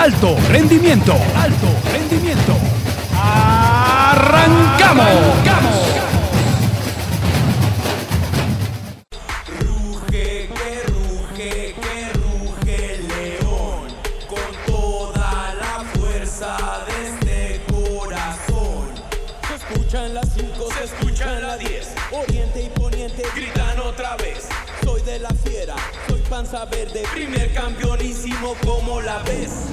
alto rendimiento, alto rendimiento. ¡Arrancamos! Ruge, que ruge, que ruge el león, con toda la fuerza de este corazón. Se escuchan las 5, se escuchan las 10, oriente y poniente gritan otra vez. Soy de la fiera, panza verde, primer campeonísimo como la ves.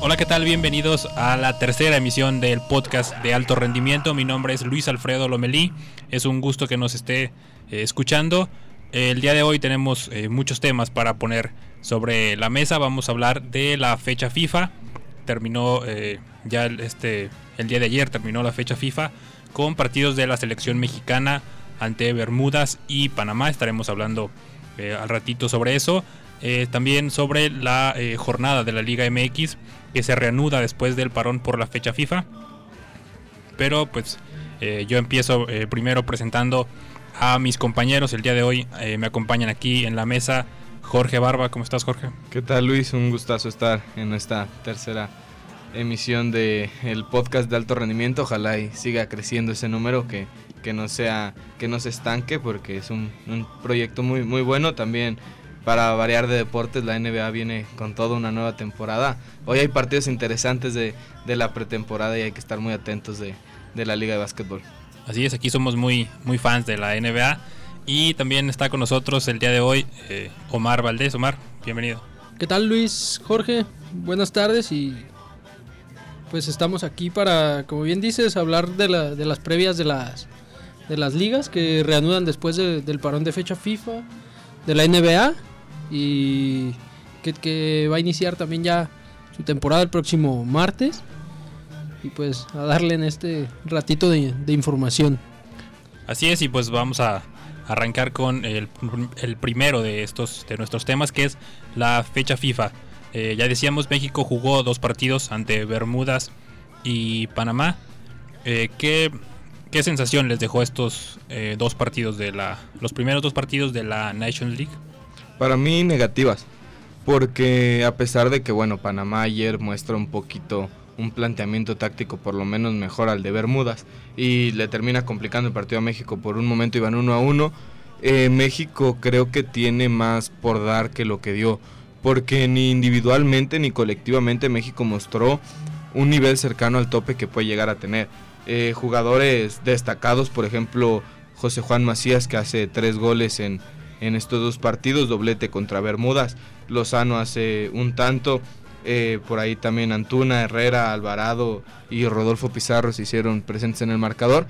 Hola, ¿qué tal? Bienvenidos a la tercera emisión del podcast de alto rendimiento. Mi nombre es Luis Alfredo Lomelí. Es un gusto que nos esté eh, escuchando. El día de hoy tenemos eh, muchos temas para poner sobre la mesa. Vamos a hablar de la fecha FIFA. Terminó eh, ya el- este el día de ayer terminó la fecha FIFA con partidos de la selección mexicana ante Bermudas y Panamá. Estaremos hablando eh, al ratito sobre eso. Eh, también sobre la eh, jornada de la Liga MX que se reanuda después del parón por la fecha FIFA. Pero pues yo empiezo primero presentando a mis compañeros. El día de hoy me acompañan aquí en la mesa Jorge Barba. ¿Cómo estás Jorge? ¿Qué tal Luis? Un gustazo estar en esta tercera emisión de el podcast de alto rendimiento. Ojalá y siga creciendo ese número que, que no sea que no se estanque porque es un, un proyecto muy muy bueno también para variar de deportes. La NBA viene con toda una nueva temporada. Hoy hay partidos interesantes de, de la pretemporada y hay que estar muy atentos de, de la liga de básquetbol. Así es, aquí somos muy, muy fans de la NBA. Y también está con nosotros el día de hoy eh, Omar Valdés. Omar, bienvenido. ¿Qué tal Luis, Jorge? Buenas tardes y pues estamos aquí para, como bien dices, hablar de, la- de las previas de las, de las ligas que reanudan después de- del parón de fecha FIFA, de la NBA y que, va a iniciar también ya su temporada el próximo martes y pues a darle en este ratito de, información. Así es, y pues vamos a arrancar con el, primero de estos de nuestros temas, que es la fecha FIFA. Eh, ya decíamos, México jugó dos partidos ante Bermudas y Panamá. Eh, ¿qué, qué sensación les dejó estos eh, dos partidos de la, los primeros dos partidos de la Nations League? Para mí negativas, porque a pesar de que bueno, Panamá ayer muestra un poquito un planteamiento táctico por lo menos mejor al de Bermudas y le termina complicando el partido a México, por un momento iban uno a uno, eh, México creo que tiene más por dar que lo que dio, porque ni individualmente ni colectivamente México mostró un nivel cercano al tope que puede llegar a tener. Eh, jugadores destacados, por ejemplo, José Juan Macías que hace tres goles en, en estos dos partidos, doblete contra Bermudas, Lozano hace un tanto, eh, por ahí también Antuna, Herrera, Alvarado y Rodolfo Pizarro se hicieron presentes en el marcador,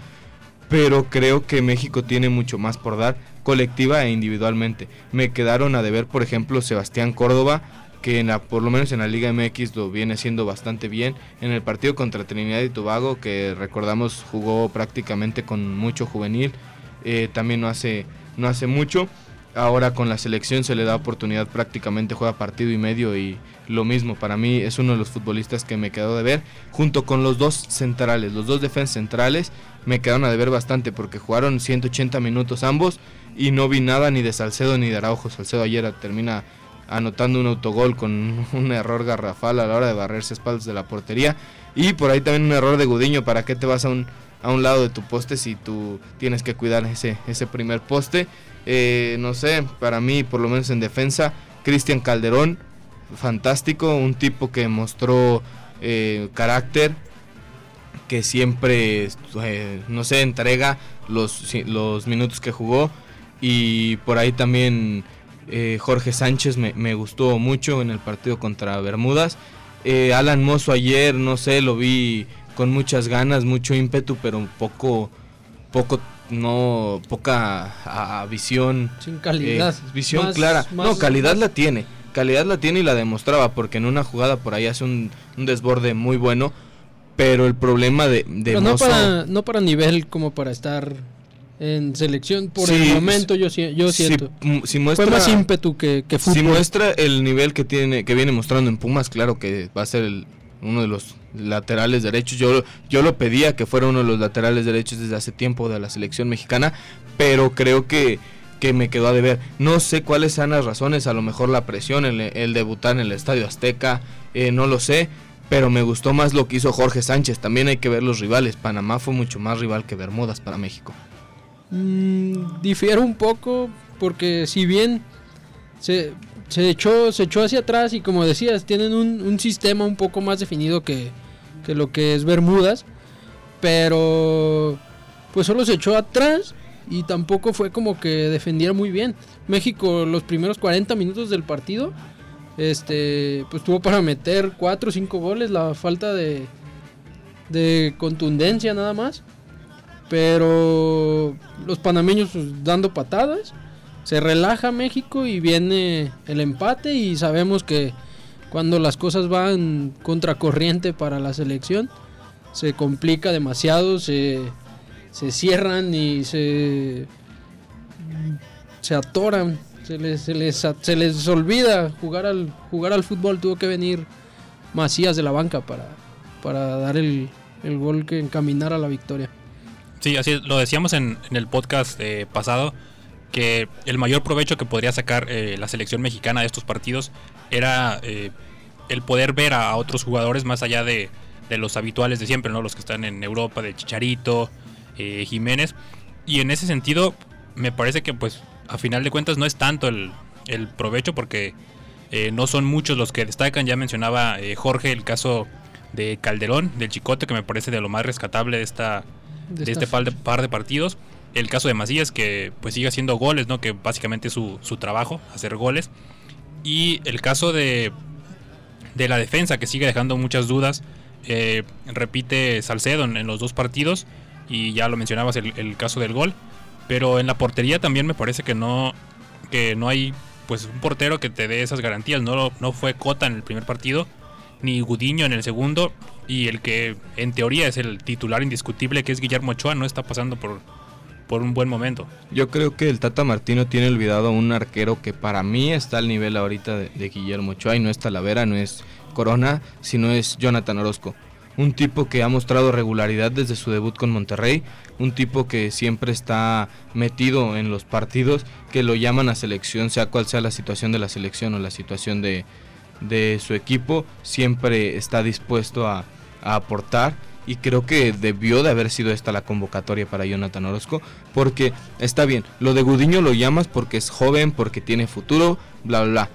pero creo que México tiene mucho más por dar colectiva e individualmente. Me quedaron a deber, por ejemplo, Sebastián Córdoba, que en la, por lo menos en la Liga MX lo viene haciendo bastante bien. En el partido contra Trinidad y Tobago, que recordamos jugó prácticamente con mucho juvenil, eh, también no hace, no hace mucho. Ahora con la selección se le da oportunidad, prácticamente juega partido y medio y lo mismo. Para mí es uno de los futbolistas que me quedó de ver, junto con los dos centrales, los dos defensas centrales, me quedaron a deber bastante porque jugaron 180 minutos ambos y no vi nada ni de Salcedo ni de Araujo. Salcedo ayer termina anotando un autogol con un error garrafal a la hora de barrerse espaldas de la portería y por ahí también un error de Gudiño, ¿para qué te vas a un, a un lado de tu poste si tú tienes que cuidar ese, ese primer poste? Eh, no sé, para mí por lo menos en defensa, Cristian Calderón, fantástico, un tipo que mostró eh, carácter, que siempre, eh, no sé, entrega los, los minutos que jugó. Y por ahí también eh, Jorge Sánchez me, me gustó mucho en el partido contra Bermudas. Eh, Alan Mozo ayer, no sé, lo vi con muchas ganas, mucho ímpetu, pero un poco, poco, no, poca a- a visión Sin calidad. eh, visión Más- clara. más- no, calidad más- la tiene. Calidad la tiene y la demostraba porque en una jugada por ahí hace un, un desborde muy bueno. Pero el problema de, de Pero no Mozo- para, no para nivel como para estar en selección por Sí, el momento, yo, yo si, siento. m- si muestra, Fue más ímpetu que, que fútbol. si muestra el nivel que tiene que viene mostrando en Pumas, claro que va a ser el- uno de los laterales derechos. Yo, yo lo pedía que fuera uno de los laterales derechos desde hace tiempo de la selección mexicana, pero creo que, que me quedó a deber. No sé cuáles sean las razones, a lo mejor la presión, el, el debutar en el Estadio Azteca, eh, no lo sé, pero me gustó más lo que hizo Jorge Sánchez. También hay que ver los rivales. Panamá fue mucho más rival que Bermudas para México. Mm, difiere un poco porque si bien se, se, echó, se echó hacia atrás y como decías, tienen un, un sistema un poco más definido que, que lo que es Bermudas, pero pues solo se echó atrás y tampoco fue como que defendiera muy bien. México los primeros 40 minutos del partido este pues tuvo para meter 4 o 5 goles, la falta de de contundencia nada más. Pero los panameños pues, dando patadas, se relaja México y viene el empate y sabemos que cuando las cosas van contracorriente para la selección, se complica demasiado, se, se cierran y se, se atoran, se les, se, les, se les olvida jugar al, jugar al fútbol. Tuvo que venir Macías de la banca para, para dar el, el gol que encaminara a la victoria. Sí, así lo decíamos en, el podcast eh, pasado, que el mayor provecho que podría sacar eh, la selección mexicana de estos partidos era eh, el poder ver a, otros jugadores más allá de, de, los habituales de siempre, ¿no? Los que están en Europa, de Chicharito, eh, Jiménez. Y en ese sentido, me parece que pues a final de cuentas no es tanto el, el provecho porque no son muchos los que destacan. Ya mencionaba Jorge el caso de Calderón, del Chicote, que me parece de lo más rescatable de esta de, de este par de, par de, partidos. El caso de Macías, que pues sigue haciendo goles, ¿no? Que básicamente es su, su trabajo, hacer goles. Y el caso de, de la defensa, que sigue dejando muchas dudas. Eh, repite Salcedo en, en, los dos partidos. Y ya lo mencionabas el, el, caso del gol. Pero en la portería también me parece que no, que no hay pues un portero que te dé esas garantías. No, no fue Cota en el primer partido, ni Gudiño en el segundo. Y el que en teoría es el titular indiscutible, que es Guillermo Ochoa, no está pasando por, por un buen momento. Yo creo que el Tata Martino tiene olvidado a un arquero que para mí está al nivel ahorita de, Guillermo Ochoa y no es Talavera, no es Corona, sino es Jonathan Orozco. Un tipo que ha mostrado regularidad desde su debut con Monterrey, un tipo que siempre está metido en los partidos, que lo llaman a selección, sea cual sea la situación de la selección o la situación de, de su equipo, siempre está dispuesto a, a aportar y creo que debió de haber sido esta la convocatoria para Jonathan Orozco, porque está bien, lo de Gudiño lo llamas porque es joven, porque tiene futuro, bla, bla, bla.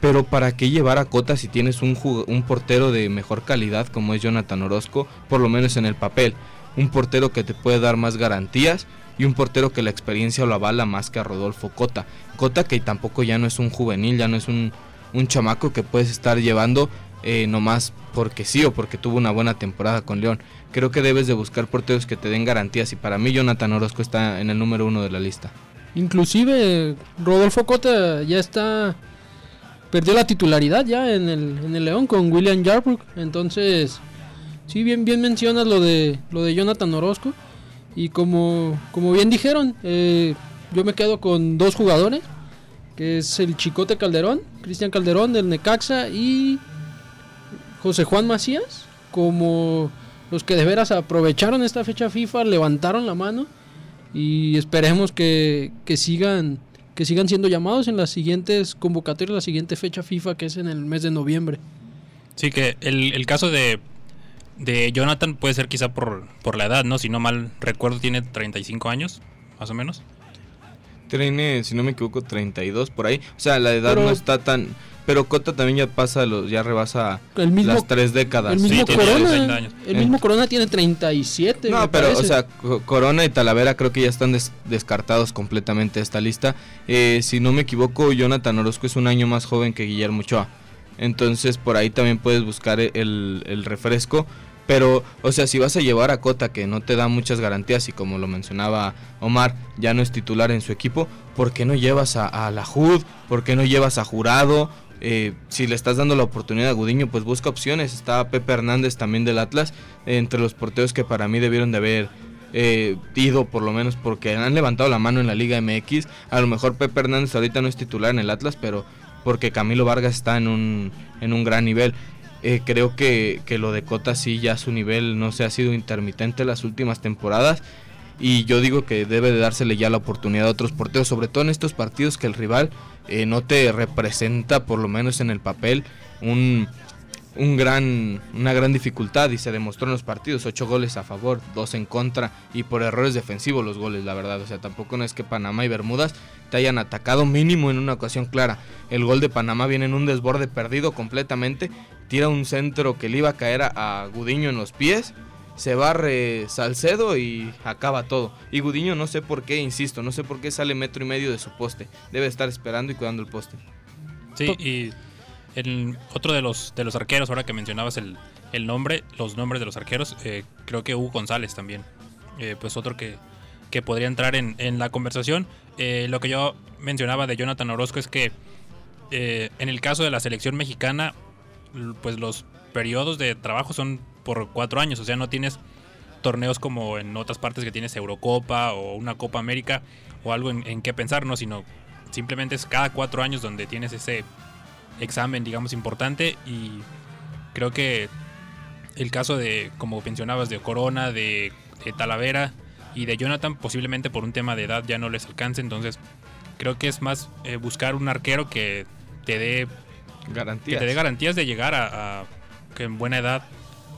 Pero ¿para qué llevar a Cota si tienes un, un portero de mejor calidad como es Jonathan Orozco, por lo menos en el papel? Un portero que te puede dar más garantías y un portero que la experiencia lo avala más que a Rodolfo Cota. Cota que tampoco ya no es un juvenil, ya no es un, un chamaco que puedes estar llevando eh, nomás porque sí o porque tuvo una buena temporada con León. Creo que debes de buscar porteros que te den garantías y para mí Jonathan Orozco está en el número uno de la lista. Inclusive Rodolfo Cota ya está perdió la titularidad ya en el, en el León con William Yarbrough. Entonces, sí, bien, bien mencionas lo de lo de Jonathan Orozco. Y como, como bien dijeron, eh, yo me quedo con dos jugadores, que es el Chicote Calderón, Cristian Calderón del Necaxa y José Juan Macías, como los que de veras aprovecharon esta fecha FIFA, levantaron la mano y esperemos que, que sigan que sigan siendo llamados en las siguientes convocatorias, la siguiente fecha FIFA que es en el mes de noviembre. Sí, que el, el caso de, de Jonathan puede ser quizá por, por la edad, ¿no? Si no mal recuerdo, tiene 35 años, más o menos. Tiene, si no me equivoco, 32 por ahí. O sea, la edad pero, no está tan... Pero Cota también ya pasa, los, ya rebasa el mismo, las tres décadas. El mismo, sí, Corona, el mismo Corona tiene 37. No, pero, parece. o sea, Corona y Talavera creo que ya están des, descartados completamente de esta lista. Eh, si no me equivoco, Jonathan Orozco es un año más joven que Guillermo Ochoa. Entonces, por ahí también puedes buscar el, el refresco. Pero, o sea, si vas a llevar a Cota que no te da muchas garantías y como lo mencionaba Omar, ya no es titular en su equipo, ¿por qué no llevas a, a la HUD? ¿Por qué no llevas a Jurado? Eh, si le estás dando la oportunidad a Gudiño, pues busca opciones. Está Pepe Hernández también del Atlas, entre los porteros que para mí debieron de haber eh, ido, por lo menos porque han levantado la mano en la Liga MX. A lo mejor Pepe Hernández ahorita no es titular en el Atlas, pero porque Camilo Vargas está en un, en un gran nivel. Eh, creo que, que, lo de Cota sí ya su nivel no se ha sido intermitente las últimas temporadas y yo digo que debe de dársele ya la oportunidad a otros porteros, sobre todo en estos partidos que el rival eh, no te representa, por lo menos en el papel, un, un gran, una gran dificultad y se demostró en los partidos, ocho goles a favor, dos en contra y por errores defensivos los goles, la verdad, o sea, tampoco no es que Panamá y Bermudas te hayan atacado mínimo en una ocasión clara. El gol de Panamá viene en un desborde perdido completamente, tira un centro que le iba a caer a, a Gudiño en los pies se barre Salcedo y acaba todo. Y Gudiño no sé por qué, insisto, no sé por qué sale metro y medio de su poste. Debe estar esperando y cuidando el poste. Sí, y el otro de los de los arqueros, ahora que mencionabas el, el nombre, los nombres de los arqueros, eh, creo que Hugo González también. Eh, pues otro que, que podría entrar en, en la conversación. Eh, lo que yo mencionaba de Jonathan Orozco es que eh, en el caso de la selección mexicana, pues los periodos de trabajo son por cuatro años, o sea, no tienes torneos como en otras partes que tienes Eurocopa o una Copa América o algo en, en qué pensar, ¿no? Sino simplemente es cada cuatro años donde tienes ese examen, digamos, importante y creo que el caso de, como mencionabas, de Corona, de, de Talavera y de Jonathan, posiblemente por un tema de edad ya no les alcance, entonces creo que es más eh, buscar un arquero que te dé que Garantías. te dé garantías de llegar a, a- que en buena edad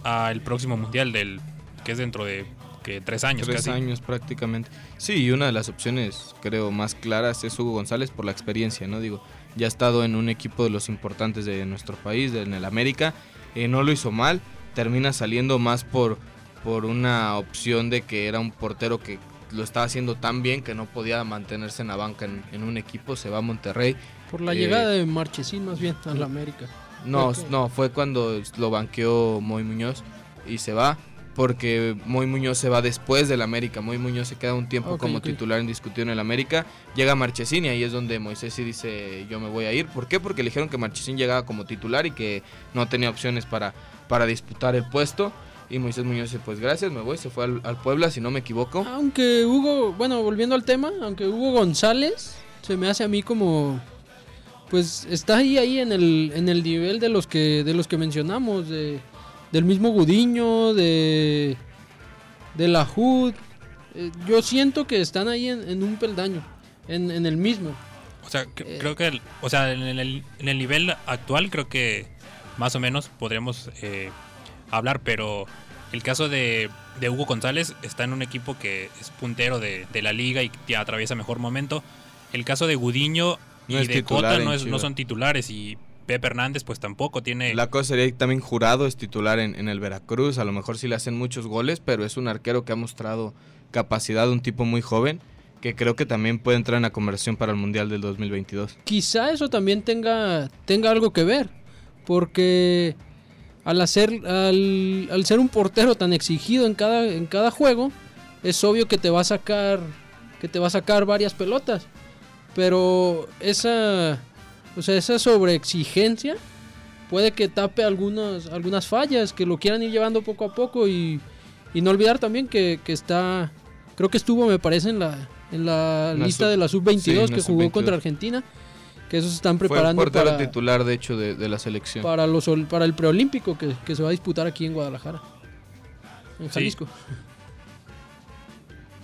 al próximo mundial del que es dentro de que tres años Tres casi. años prácticamente. Sí, y una de las opciones, creo, más claras es Hugo González por la experiencia, ¿no? Digo, ya ha estado en un equipo de los importantes de nuestro país, de- en el América, eh, no lo hizo mal, termina saliendo más por, por una opción de que era un portero que lo estaba haciendo tan bien que no podía mantenerse en la banca en, en un equipo, se va a Monterrey. Por la Eh, llegada de Marchesín, más bien, a la América. No, no, fue cuando lo banqueó Moy Muñoz y se va. Porque Moy Muñoz se va después del América. Moy Muñoz se queda un tiempo como ok. titular indiscutido en el América. Llega Marchesín y ahí es donde Moisés sí dice yo me voy a ir. ¿Por qué? Porque le dijeron que Marchesín llegaba como titular y que no tenía opciones para, para disputar el puesto. Y Moisés Muñoz dice pues gracias, me voy. Se fue al, al Puebla si no me equivoco. Aunque Hugo, bueno, volviendo al tema, aunque Hugo González se me hace a mí como pues está ahí ahí en el en el nivel de los que de los que mencionamos de del mismo Gudiño, de de la HUD. Eh, yo siento que están ahí en, en un peldaño, en, en el mismo. O sea, Eh. creo que, el- o sea, en el, en el nivel actual creo que más o menos podremos eh, hablar, pero el caso de, de Hugo González está en un equipo que es puntero de, de la liga y que atraviesa mejor momento. El caso de Gudiño y No es de titular Cota no, es- no son titulares y Pepe Hernández pues tampoco tiene... La cosa sería que también Jurado es titular en, en el Veracruz. A lo mejor sí le hacen muchos goles, pero es un arquero que ha mostrado capacidad, un tipo muy joven, que creo que también puede entrar en la conversión para el Mundial del 2022. Quizá eso también tenga, tenga algo que ver, porque al, hacer, al, al ser un portero tan exigido en cada, en cada juego, es obvio que te va a sacar, que te va a sacar varias pelotas, pero esa, o sea, esa sobreexigencia puede que tape algunas, algunas fallas, que lo quieran ir llevando poco a poco y, y no olvidar también que, que está, creo que estuvo, me parece, en la, en la lista sub- de la sí, sub-22 en la que jugó sub-22. contra Argentina, que esos se están Fue el preparando para, titular, de hecho, de, de la selección. para, los, ol- para el preolímpico que, que se va a disputar aquí en Guadalajara, en Sí. Jalisco.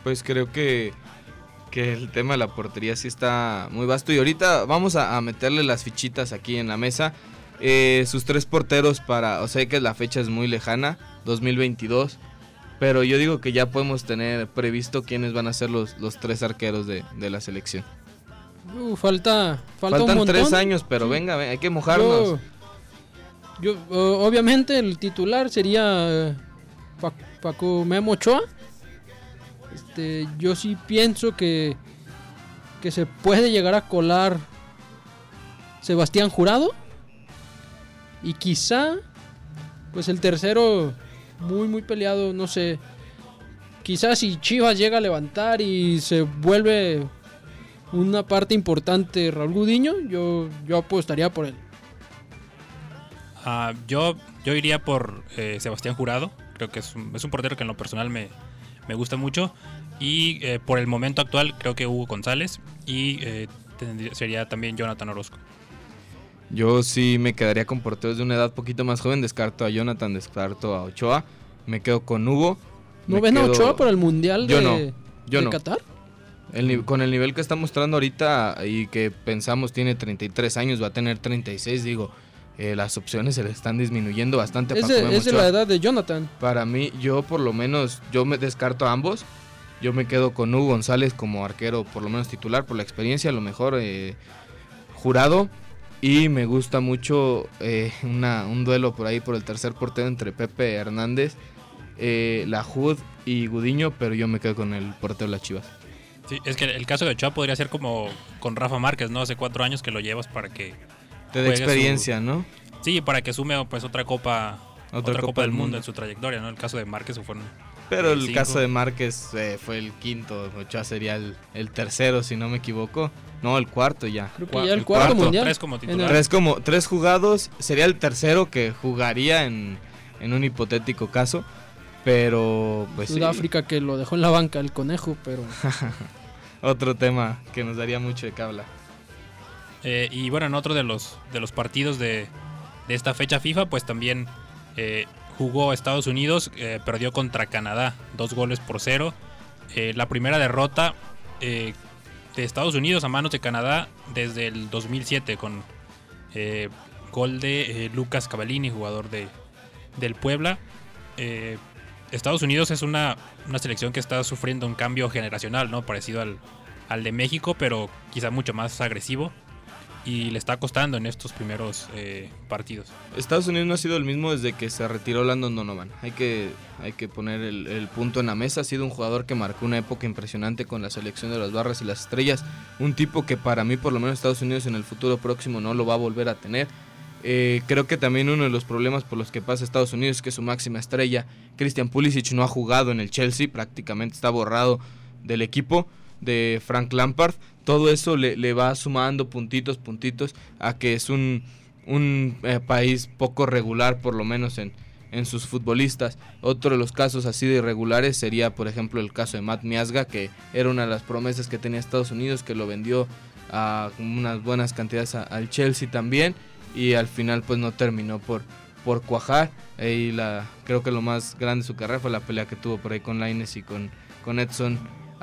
Pues creo que, que el tema de la portería sí está muy vasto. Y ahorita vamos a, a meterle las fichitas aquí en la mesa. Eh, sus tres porteros para, o sea que la fecha es muy lejana, 2022. Pero yo digo que ya podemos tener previsto quiénes van a ser los, los tres arqueros de, de la selección. Uh, falta, falta Faltan un tres años, pero venga, ven, hay que mojarnos. Yo, obviamente el titular sería eh, Pa- Paco Memo Ochoa. Este, yo sí pienso que, que se puede llegar a colar Sebastián Jurado. Y quizá, pues el tercero, muy, muy peleado, no sé. Quizás si Chivas llega a levantar y se vuelve una parte importante Raúl Gudiño, yo, yo apostaría por él. Ah, yo, yo iría por eh, Sebastián Jurado. Creo que es un, es un portero que en lo personal me, me gusta mucho. Y eh, por el momento actual, creo que Hugo González. Y eh, tendría- sería también Jonathan Orozco. Yo sí me quedaría con porteros de una edad poquito más joven. Descarto a Jonathan, descarto a Ochoa. Me quedo con Hugo. ¿No ven a Ochoa para el Mundial Yo de, no. Yo de no. Qatar. El con el nivel que está mostrando ahorita y que pensamos tiene 33 años, va a tener 36, digo, eh, las opciones se le están disminuyendo bastante. a Es Paco de, es de la edad de Jonathan. Para mí, yo por lo menos, yo me descarto a ambos. Yo me quedo con Hugo González como arquero, por lo menos titular, por la experiencia, a lo mejor eh, jurado. Y me gusta mucho eh, una, un duelo por ahí por el tercer portero entre Pepe Hernández, eh, Lajud y Gudiño, pero yo me quedo con el portero de las Chivas. Sí, es que el caso de Ochoa podría ser como con Rafa Márquez, ¿no? Hace cuatro años que lo llevas para que. Te da su- experiencia, ¿no? Sí, para que sume pues otra copa. Otra Otra, Copa copa, del mundo, Mundo. en su trayectoria, ¿no? El caso de Márquez fue un- Pero el Cinco. caso de Márquez eh, fue el quinto, Ochoa sería el, el tercero, si no me equivoco. No, el cuarto ya. Creo que ya el el cuarto, cuarto. mundial. Tres como titular. Tres como tres jugados, sería el tercero que jugaría en, en un hipotético caso. Pero pues sí, Sudáfrica que lo dejó en la banca el conejo, pero otro tema que nos daría mucho de hablar. Eh, y bueno, en otro de los, de los partidos de, de esta fecha FIFA, pues también eh, jugó Estados Unidos, eh, perdió contra Canadá, dos goles por cero. La primera derrota de Estados Unidos a manos de Canadá desde el 2007 con gol de Lucas Cavallini, jugador de, del Puebla. Estados Unidos es una, una selección que está sufriendo un cambio generacional, ¿no? Parecido al, al de México, pero quizá mucho más agresivo. Y le está costando en estos primeros eh, partidos. Estados Unidos no ha sido el mismo desde que se retiró Landon Donovan. Hay que, hay que poner el, punto en la mesa. Ha sido un jugador que marcó una época impresionante con la selección de las barras y las estrellas. Un tipo que para mí, por lo menos Estados Unidos en el futuro próximo no lo va a volver a tener. Eh, creo que también uno de los problemas por los que pasa Estados Unidos es que su máxima estrella, Christian Pulisic, no ha jugado en el Chelsea. Prácticamente está borrado del equipo de Frank Lampard. Todo eso le, le va sumando puntitos, puntitos a que es un, un eh, país poco regular, por lo menos en, en sus futbolistas. Otro de los casos así de irregulares sería, por ejemplo, el caso de Matt Miazga, que era una de las promesas que tenía Estados Unidos, que lo vendió a unas buenas cantidades al Chelsea también, y al final pues no terminó por, por cuajar. Y la, creo que lo más grande de su carrera fue la pelea que tuvo por ahí con Laines y con, con Edson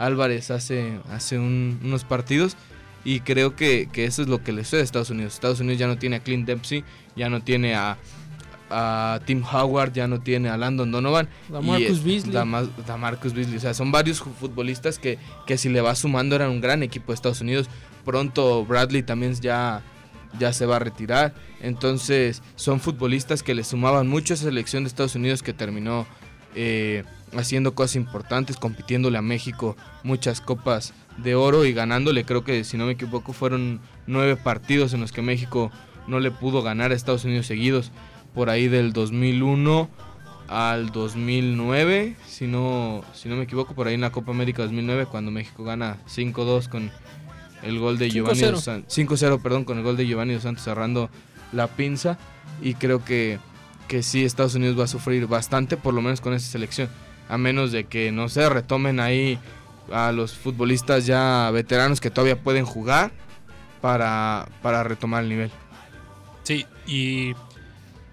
Álvarez hace, hace un- unos partidos. Y creo que, que eso es lo que le sucede a Estados Unidos. Estados Unidos ya no tiene a Clint Dempsey, ya no tiene a, a Tim Howard, ya no tiene a Landon Donovan. Damarcus y, eh, Beasley. Dama- Damarcus Beasley. O sea, son varios futbolistas que, que si le va sumando eran un gran equipo de Estados Unidos. Pronto Bradley también ya, ya se va a retirar. Entonces son futbolistas que le sumaban mucho a esa selección de Estados Unidos que terminó eh, haciendo cosas importantes, compitiéndole a México muchas copas de oro y ganándole. Creo que si no me equivoco fueron nueve partidos en los que México no le pudo ganar a Estados Unidos seguidos. Por ahí del 2001 al 2009, si no, si no me equivoco, por ahí en la Copa América 2009, cuando México gana 5-2 con el gol de Giovanni 5-0. Dos San- 5-0, perdón, con el gol de Giovanni Dos Santos cerrando la pinza. Y creo que, que sí, Estados Unidos va a sufrir bastante, por lo menos con esa selección. A menos de que, no sé, retomen ahí a los futbolistas ya veteranos que todavía pueden jugar para, para retomar el nivel. Sí, y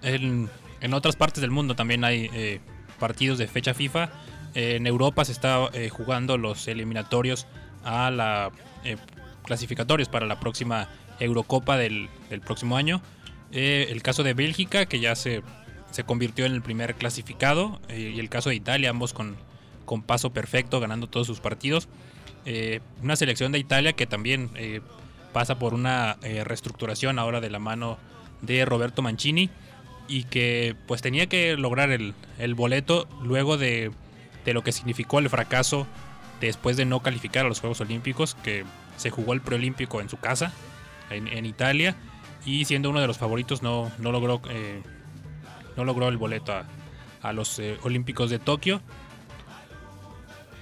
en, en otras partes del mundo también hay eh, partidos de fecha FIFA. En Europa se está eh, jugando los eliminatorios a la eh, clasificatorios para la próxima Eurocopa del, del próximo año. El caso de Bélgica, que ya se, se convirtió en el primer clasificado, eh, y el caso de Italia, ambos con, con paso perfecto, ganando todos sus partidos. Eh, una selección de Italia que también eh, pasa por una reestructuración ahora de la mano de Roberto Mancini y que pues tenía que lograr el, el boleto luego de, de lo que significó el fracaso después de no calificar a los Juegos Olímpicos, que se jugó el preolímpico en su casa, en, en Italia, y siendo uno de los favoritos no, no, logró, no logró el boleto a, a los eh, Olímpicos de Tokio.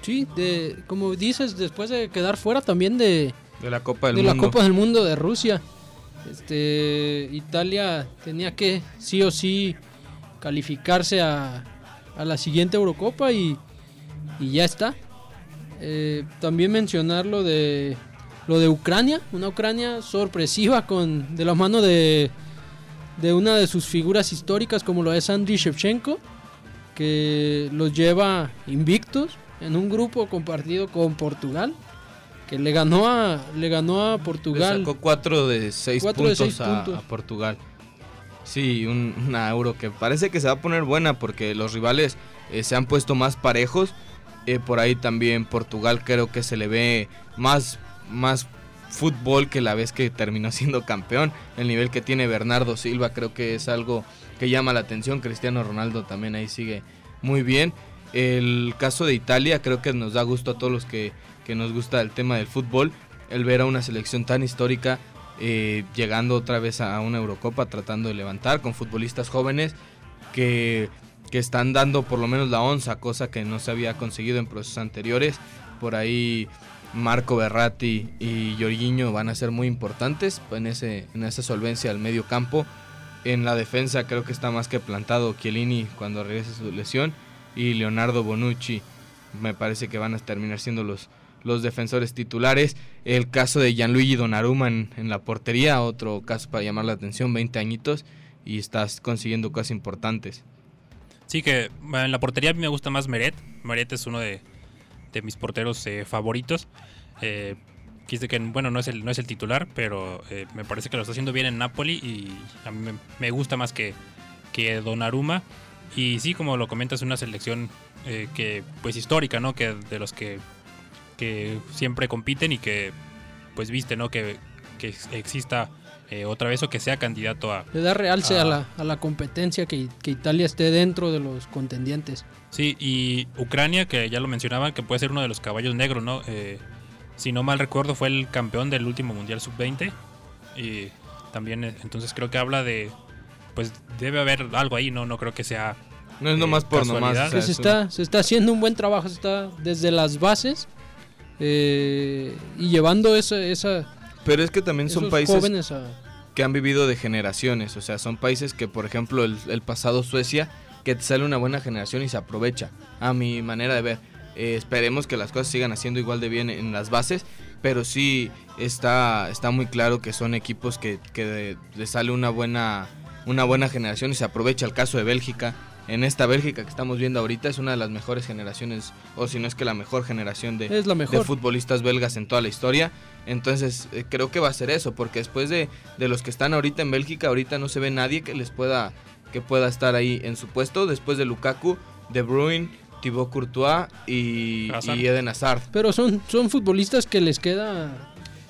Sí, de, como dices, después de quedar fuera también de, De la Copa del de la Mundo. Copa del Mundo de Rusia. Este, Italia tenía que sí o sí calificarse a, a la siguiente Eurocopa y, y ya está. Eh, también mencionar lo de lo de Ucrania, una Ucrania sorpresiva con de la mano de, de una de sus figuras históricas como lo es Andriy Shevchenko, que los lleva invictos en un grupo compartido con Portugal, que le ganó a, le ganó a Le Portugal. sacó 4 de 6 Cuatro de puntos, seis a, puntos. a Portugal. Sí, un- una euro que parece que se va a poner buena porque los rivales eh, se han puesto más parejos. Eh, por ahí también Portugal creo que se le ve más, más fútbol que la vez que terminó siendo campeón. El nivel que tiene Bernardo Silva creo que es algo que llama la atención. Cristiano Ronaldo también ahí sigue muy bien. El caso de Italia creo que nos da gusto a todos los que, que nos gusta el tema del fútbol. El ver a una selección tan histórica eh, llegando otra vez a una Eurocopa tratando de levantar con futbolistas jóvenes que, que están dando por lo menos la onza, cosa que no se había conseguido en procesos anteriores. Por ahí Marco Berratti y Jorginho van a ser muy importantes en, ese, en esa solvencia al medio campo. En la defensa creo que está más que plantado Chiellini cuando regrese su lesión y Leonardo Bonucci me parece que van a terminar siendo los, los defensores titulares. El caso de Gianluigi Donnarumma en, en la portería, otro caso para llamar la atención, 20 añitos y estás consiguiendo cosas importantes. Sí, que en la portería a mí me gusta más Meret. Meret es uno de, de mis porteros eh, favoritos. Eh, quise que, bueno, no es el, no es el titular, pero eh, me parece que lo está haciendo bien en Napoli y a mí me, gusta más que, que Donnarumma. Y sí, como lo comentas, una selección eh, que, pues histórica, ¿no? Que de los que, que siempre compiten y que, pues viste, ¿no? Que, que exista eh, otra vez o que sea candidato a, Le da realce a, la, a la competencia que, que Italia esté dentro de los contendientes. Sí, y Ucrania, que ya lo mencionaban, que puede ser uno de los caballos negros, ¿no? Eh, si no mal recuerdo, fue el campeón del último Mundial Sub-20. Y también, eh, entonces creo que habla de. Pues debe haber algo ahí, ¿no? No creo que sea. No es Eh, nomás por nomás. o sea, Que se, es un- está, se está haciendo un buen trabajo, se está desde las bases eh, y llevando esa, esa, Pero es que también son países jóvenes a... que han vivido de generaciones. O sea, son países que, por ejemplo, el, el pasado Suecia, que te sale una buena generación y se aprovecha, a mi manera de ver. Eh, esperemos que las cosas sigan haciendo igual de bien en las bases, pero sí está, está muy claro que son equipos que, que le sale una buena, una buena generación y se aprovecha. El caso de Bélgica. En esta Bélgica que estamos viendo ahorita es una de las mejores generaciones, o si no es que la mejor generación de, Es la de mejor. futbolistas belgas en toda la historia. Entonces eh, creo que va a ser eso, porque después de, de los que están ahorita en Bélgica, ahorita no se ve nadie que les pueda que pueda estar ahí en su puesto. Después de Lukaku, De Bruyne, Thibaut Courtois y, Hazard. y Eden Hazard. Pero son, son futbolistas que les queda,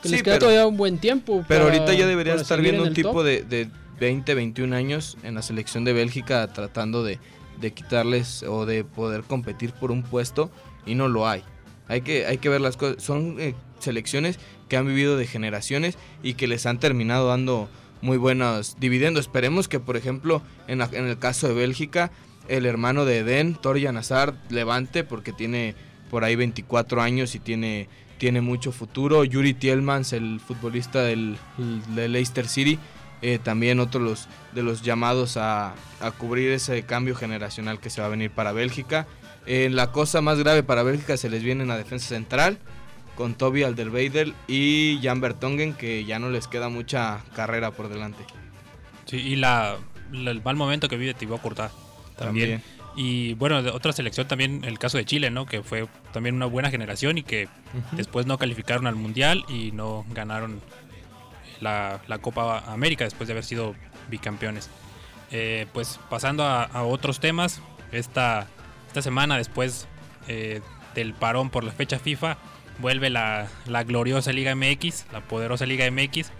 que Sí, les queda pero- todavía un buen tiempo. Pero para- ahorita ya debería estar viendo en un tipo de, de 20, 21 años en la selección de Bélgica tratando de, de quitarles o de poder competir por un puesto y no lo hay. Hay que, hay que ver las cosas. Son eh, selecciones que han vivido de generaciones y que les han terminado dando muy buenos dividendos. Esperemos que, por ejemplo, en, el caso de Bélgica, el hermano de Eden, Torjan Hazard, levante porque tiene por ahí 24 años y tiene, tiene mucho futuro. Yuri Tielmans, el futbolista del, del Leicester City, eh, también otro de los, de los llamados a, a cubrir ese cambio generacional que se va a venir para Bélgica. Eh, la cosa más grave para Bélgica se les viene en la defensa central con Toby Alderweireld y Jan Vertonghen que ya no les queda mucha carrera por delante. Sí, y la, la- el mal momento que vive Thibaut Courtois también. También. Y bueno, de otra selección también, el caso de Chile, ¿no? Que fue también una buena generación y que después no calificaron al Mundial y no ganaron la, la Copa América después de haber sido bicampeones. Eh, pues pasando a, a otros temas, esta, esta semana después eh, del parón por la fecha FIFA, vuelve la, la gloriosa Liga MX, la poderosa Liga MX.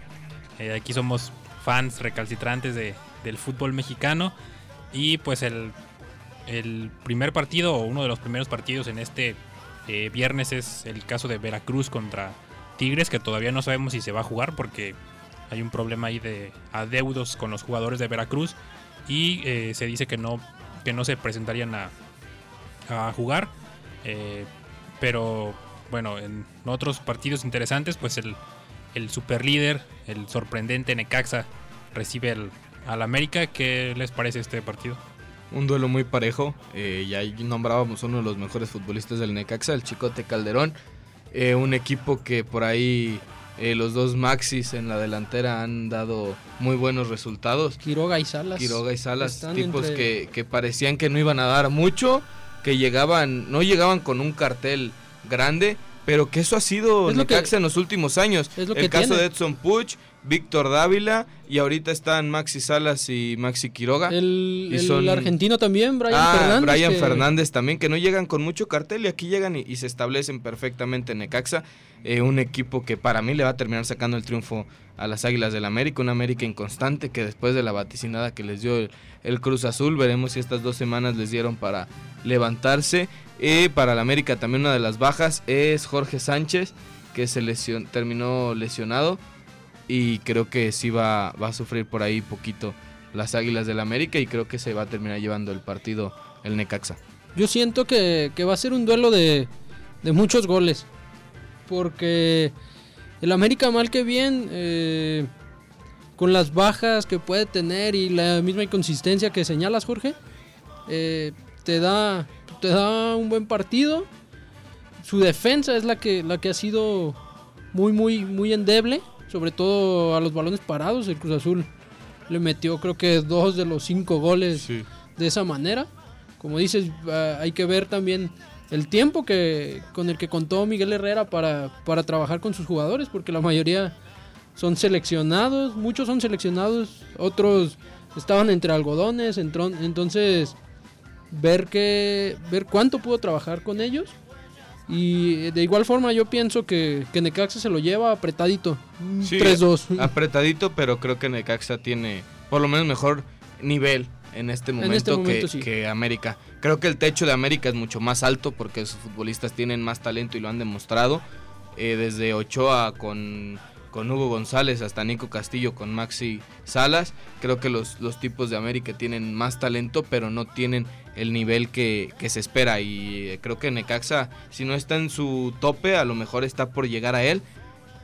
Eh, aquí somos fans recalcitrantes de, del fútbol mexicano y pues el, el primer partido o uno de los primeros partidos en este eh, viernes es el caso de Veracruz contra Tigres, que todavía no sabemos si se va a jugar porque hay un problema ahí de adeudos con los jugadores de Veracruz y eh, se dice que no, que no se presentarían a, a jugar. Pero bueno, en otros partidos interesantes, pues el, el superlíder, el sorprendente Necaxa, recibe el, al América. ¿Qué les parece este partido? Un duelo muy parejo. eh, ya ahí nombrábamos uno de los mejores futbolistas del Necaxa, el Chicote Calderón. Eh, un equipo que por ahí eh, los dos Maxis en la delantera han dado muy buenos resultados. Quiroga y Salas. Quiroga y Salas, están tipos entre- que, que parecían que no iban a dar mucho que llegaban, no llegaban con un cartel grande, pero que eso ha sido Es lo que- Necaxa en los últimos años. es lo el que caso tiene. de Edson Puch, Víctor Dávila y ahorita están Maxi Salas y Maxi Quiroga. El, Y el son- argentino también, Brian ah, Fernández. Brian que- Fernández también, que no llegan con mucho cartel y aquí llegan y, y se establecen perfectamente en Necaxa. Eh, un equipo que para mí le va a terminar sacando el triunfo a las Águilas del América, una América inconstante que después de la vaticinada que les dio el, el Cruz Azul, veremos si estas dos semanas les dieron para levantarse. Eh, para la América también una de las bajas es Jorge Sánchez, que se lesion- terminó lesionado y creo que sí va, va a sufrir por ahí poquito las Águilas del América y creo que se va a terminar llevando el partido el Necaxa. Yo siento que, que va a ser un duelo de, de muchos goles. Porque el América, mal que bien, eh, con las bajas que puede tener y la misma inconsistencia que señalas, Jorge, eh, te, da, te da un buen partido. Su defensa es la que, la que ha sido muy, muy, muy endeble, sobre todo a los balones parados. El Cruz Azul le metió, creo que, dos de los cinco goles de esa manera. Como dices, ah, hay que ver también el tiempo que con el que contó Miguel Herrera para, para trabajar con sus jugadores, porque la mayoría son seleccionados, muchos son seleccionados, otros estaban entre algodones, entron- entonces ver que ver cuánto pudo trabajar con ellos y de igual forma yo pienso que, que Necaxa se lo lleva apretadito, Sí, 3-2. Apretadito, pero creo que Necaxa tiene por lo menos mejor nivel en este momento, este momento, que, sí. que América. Creo que el techo de América es mucho más alto porque sus futbolistas tienen más talento y lo han demostrado. Eh, desde Ochoa con, con Hugo González hasta Nico Castillo con Maxi Salas. Creo que los, los tipos de América tienen más talento, pero no tienen el nivel que, que se espera. Y eh, creo que Necaxa, si no está en su tope, a lo mejor está por llegar a él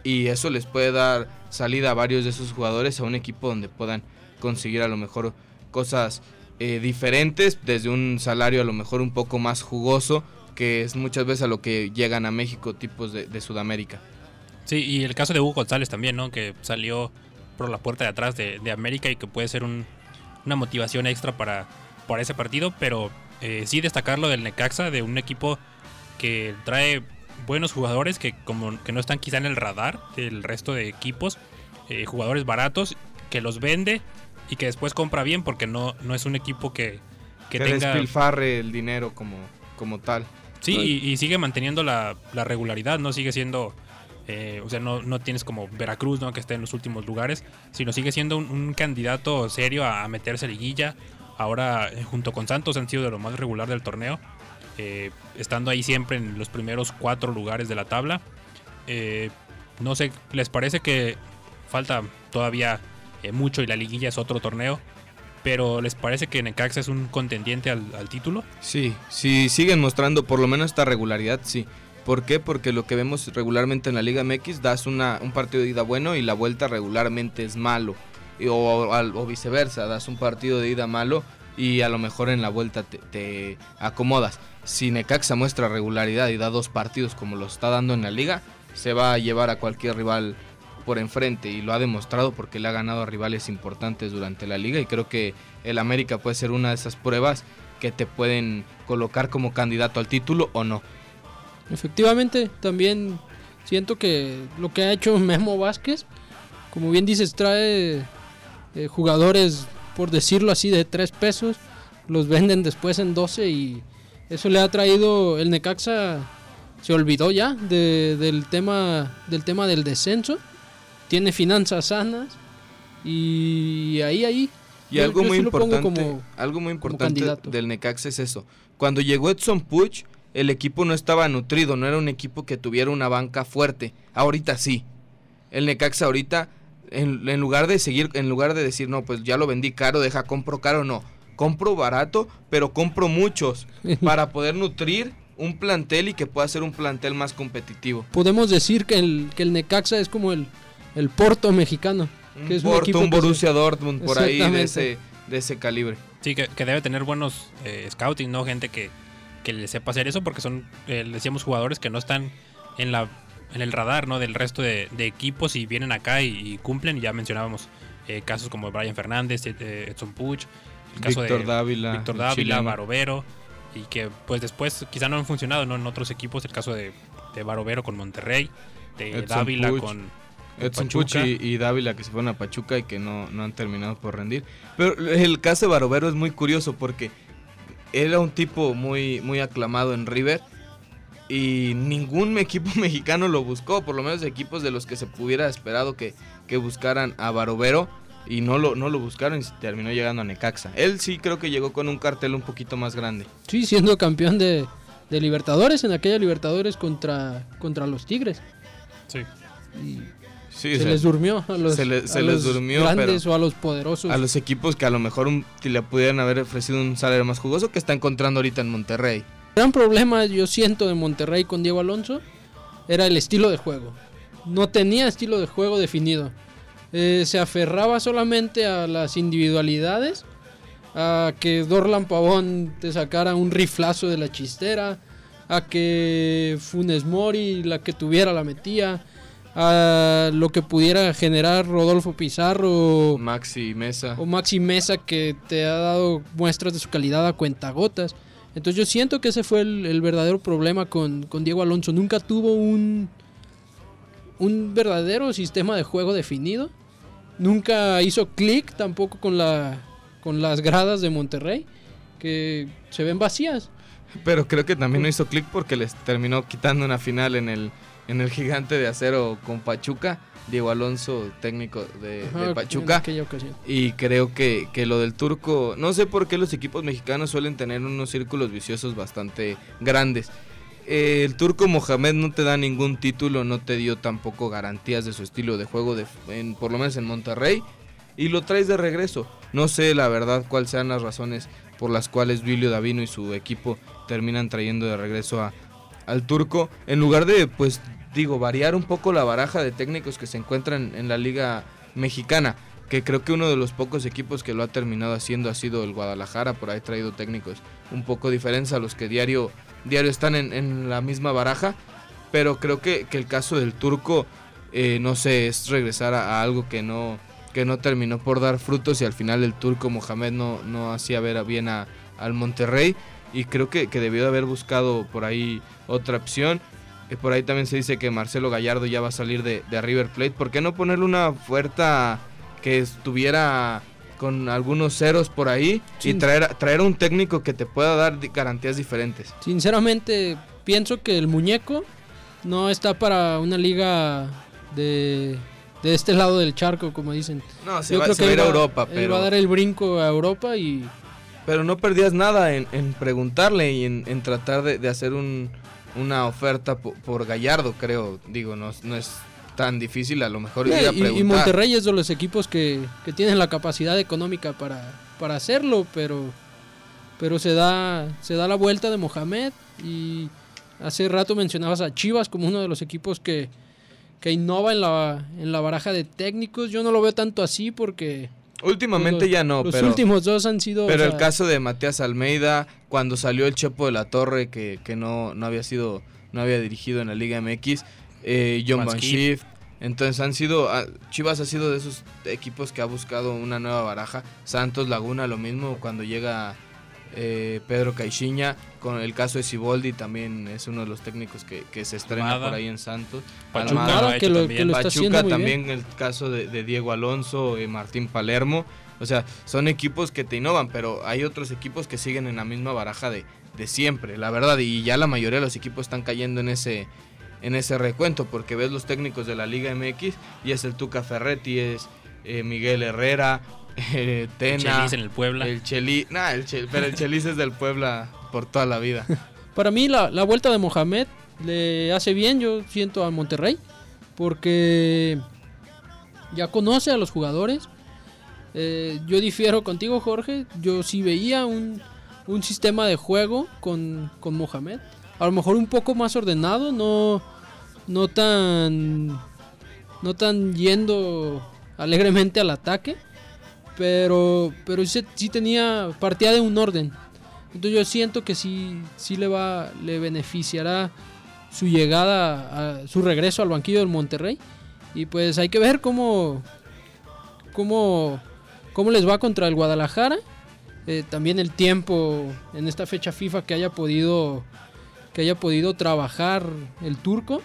y eso les puede dar salida a varios de esos jugadores a un equipo donde puedan conseguir a lo mejor cosas eh, diferentes desde un salario a lo mejor un poco más jugoso que es muchas veces a lo que llegan a México tipos de, Sudamérica. Sí, y el caso de Hugo González también, ¿no? Que salió por la puerta de atrás de, América y que puede ser un- una motivación extra para, para ese partido, pero eh, sí destacar lo del Necaxa, de un equipo que trae buenos jugadores que como que no están quizá en el radar del resto de equipos, eh, jugadores baratos que los vende y que después compra bien porque no, no es un equipo que, que Que, tenga... despilfarre el dinero como, como tal. Sí, y, y sigue manteniendo la, la regularidad, no sigue siendo, eh, o sea, no, no tienes como Veracruz, ¿no? Que esté en los últimos lugares, sino sigue siendo un, un candidato serio a, a meterse a liguilla. Ahora, eh, junto con Santos, han sido de lo más regular del torneo, eh, estando ahí siempre en los primeros cuatro lugares de la tabla. Eh, no sé, ¿les parece que falta todavía eh, mucho y la liguilla es otro torneo? Pero ¿les parece que Necaxa es un contendiente al, título? Sí, si siguen mostrando por lo menos esta regularidad, sí. ¿Por qué? Porque lo que vemos regularmente en la Liga MX, das una, un partido de ida bueno y la vuelta regularmente es malo. O viceversa, das un partido de ida malo y a lo mejor en la vuelta te, te acomodas. Si Necaxa muestra regularidad y da dos partidos como lo está dando en la liga, se va a llevar a cualquier rival por enfrente y lo ha demostrado porque le ha ganado a rivales importantes durante la liga y creo que el América puede ser una de esas pruebas que te pueden colocar como candidato al título o no. Efectivamente, también siento que lo que ha hecho Memo Vázquez, como bien dices, trae eh, jugadores, por decirlo así, de 3 pesos, los venden después en 12 y eso le ha traído el Necaxa, se olvidó ya de- del, tema, del tema del descenso, tiene finanzas sanas y ahí, ahí. Y yo- algo yo muy sí importante, como- algo muy importante del Necaxa es eso. Cuando llegó Edson Puch, el equipo no estaba nutrido, no era un equipo que tuviera una banca fuerte. Ahorita sí. El Necaxa ahorita en, en lugar de seguir en lugar de decir, "No, pues ya lo vendí caro, deja compro caro", no. Compro barato, pero compro muchos para poder nutrir un plantel y que pueda ser un plantel más competitivo. Podemos decir que el, que el Necaxa es como el, el Porto mexicano. Un Que es un Porto, equipo un se- Borussia Dortmund por ahí de ese de ese calibre. Sí, que, que debe tener buenos eh, scouting, ¿no? Gente que, que le sepa hacer eso, porque son, eh, decíamos, jugadores que no están en la en el radar, ¿no? Del resto de, de equipos y vienen acá y, y cumplen. Y ya mencionábamos eh, casos como Brian Fernández, eh, Edson Puch, el caso Víctor de Dávila, Víctor Dávila. Barovero. y que pues después quizá no han funcionado ¿no? en otros equipos, el caso de, de Barovero con Monterrey, de Edson Dávila Puch. con Edson Pachuca. Puch y, Dávila que se fueron a Pachuca y que no, no han terminado por rendir. Pero el caso de Barovero es muy curioso porque era un tipo muy, muy aclamado en River y ningún equipo mexicano lo buscó, por lo menos equipos de los que se pudiera esperado que, que buscaran a Barovero y no lo, no lo buscaron y se terminó llegando a Necaxa. Él sí creo que llegó con un cartel un poquito más grande. Sí, siendo campeón de, de Libertadores en aquella Libertadores contra, contra los Tigres. Sí. Y Sí, se les durmió a los, se le- se a les los durmió, grandes o a los poderosos. a los equipos que a lo mejor un- le pudieran haber ofrecido un salario más jugoso que está encontrando ahorita en Monterrey. El gran problema yo siento de Monterrey con Diego Alonso era el estilo de juego. No tenía estilo de juego definido. Eh, se aferraba solamente a las individualidades, a que Dorlan Pavón te sacara un riflazo de la chistera, a que Funes Mori la que tuviera la metía, a lo que pudiera generar Rodolfo Pizarro Maxi Mesa. o Maxi Mesa que te ha dado muestras de su calidad a cuentagotas. Entonces yo siento que ese fue el, el verdadero problema con, con Diego Alonso. Nunca tuvo un, un verdadero sistema de juego definido. Nunca hizo clic tampoco con, la, con las gradas de Monterrey, que se ven vacías. Pero creo que también no hizo clic porque les terminó quitando una final en el, en el gigante de acero con Pachuca. Diego Alonso, técnico de, Ajá, de en Pachuca. Y creo que, que lo del turco, no sé por qué los equipos mexicanos suelen tener unos círculos viciosos bastante grandes. Eh, el turco Mohamed no te da ningún título, no te dio tampoco garantías de su estilo de juego, de, en, por lo menos en Monterrey, y lo traes de regreso. No sé la verdad cuáles sean las razones por las cuales Vilio Davino y su equipo terminan trayendo de regreso a, al turco, en lugar de, pues digo, variar un poco la baraja de técnicos que se encuentran en la liga mexicana, que creo que uno de los pocos equipos que lo ha terminado haciendo ha sido el Guadalajara, por ahí traído técnicos un poco diferentes a los que diario, diario están en, la misma baraja, pero creo que, el caso del turco, eh, no sé, es regresar a, a algo que no, que no terminó por dar frutos y al final el turco Mohamed no, no hacía ver bien a, al Monterrey y creo que, que debió de haber buscado por ahí otra opción. Eh, por ahí también se dice que Marcelo Gallardo ya va a salir de, de River Plate. ¿Por qué no ponerle una oferta que estuviera con algunos ceros por ahí y Sí. traer, traer a un técnico que te pueda dar garantías diferentes? Sinceramente, pienso que el muñeco no está para una liga de, de este lado del charco, como dicen. No, se Yo va, creo se que va a ir a Europa, él pero, va a dar el brinco a Europa y pero no perdías nada en, en preguntarle y en, en tratar de, de hacer un, una oferta po- por, Gallardo, creo. Digo, no, no es tan difícil, a lo mejor ir a Eh, y, preguntar. y Monterrey es de los equipos que, que tienen la capacidad económica para, para hacerlo, pero pero se da se da la vuelta de Mohamed y hace rato mencionabas a Chivas como uno de los equipos que, que innova en la, en la baraja de técnicos. Yo no lo veo tanto así porque Últimamente los- ya no, los pero... últimos dos han sido Pero o el caso de Matías Almeida, cuando salió el Chepo de la Torre, que, que no, no había sido, no había dirigido en la Liga MX, eh, John Van. Schiff. Entonces han sido, ah, Chivas ha sido de esos equipos que ha buscado una nueva baraja. Santos Laguna lo mismo cuando llega eh, Pedro Caixinha. Con el caso de Siboldi también es uno de los técnicos que, que se estrena Almada. por ahí en Santos. Pachuca Almada. lo ha que hecho lo- también. que lo está haciendo Pachuca muy también el caso de, de Diego Alonso, eh, Martín Palermo. O sea, son equipos que te innovan, pero hay otros equipos que siguen en la misma baraja de, de siempre, la verdad. Y ya la mayoría de los equipos están cayendo en ese, en ese recuento, porque ves los técnicos de la Liga MX y es el Tuca Ferretti, es eh, Miguel Herrera, eh, Tena. Chelis en el Puebla. El Chelis, nah, el Chel- pero el Chelis es del Puebla por toda la vida. Para mí la, la vuelta de Mohamed le hace bien, yo siento a Monterrey, porque ya conoce a los jugadores. Eh, yo difiero contigo, Jorge. Yo sí veía un, un sistema de juego con, con Mohamed. A lo mejor un poco más ordenado, no, no tan no tan yendo alegremente al ataque, pero pero sí, tenía partía de un orden. Entonces yo siento que sí, sí le va, le beneficiará su llegada, su regreso al banquillo del Monterrey. Y pues hay que ver cómo, cómo, cómo les va contra el Guadalajara eh, también el tiempo en esta fecha FIFA que haya podido que haya podido trabajar el turco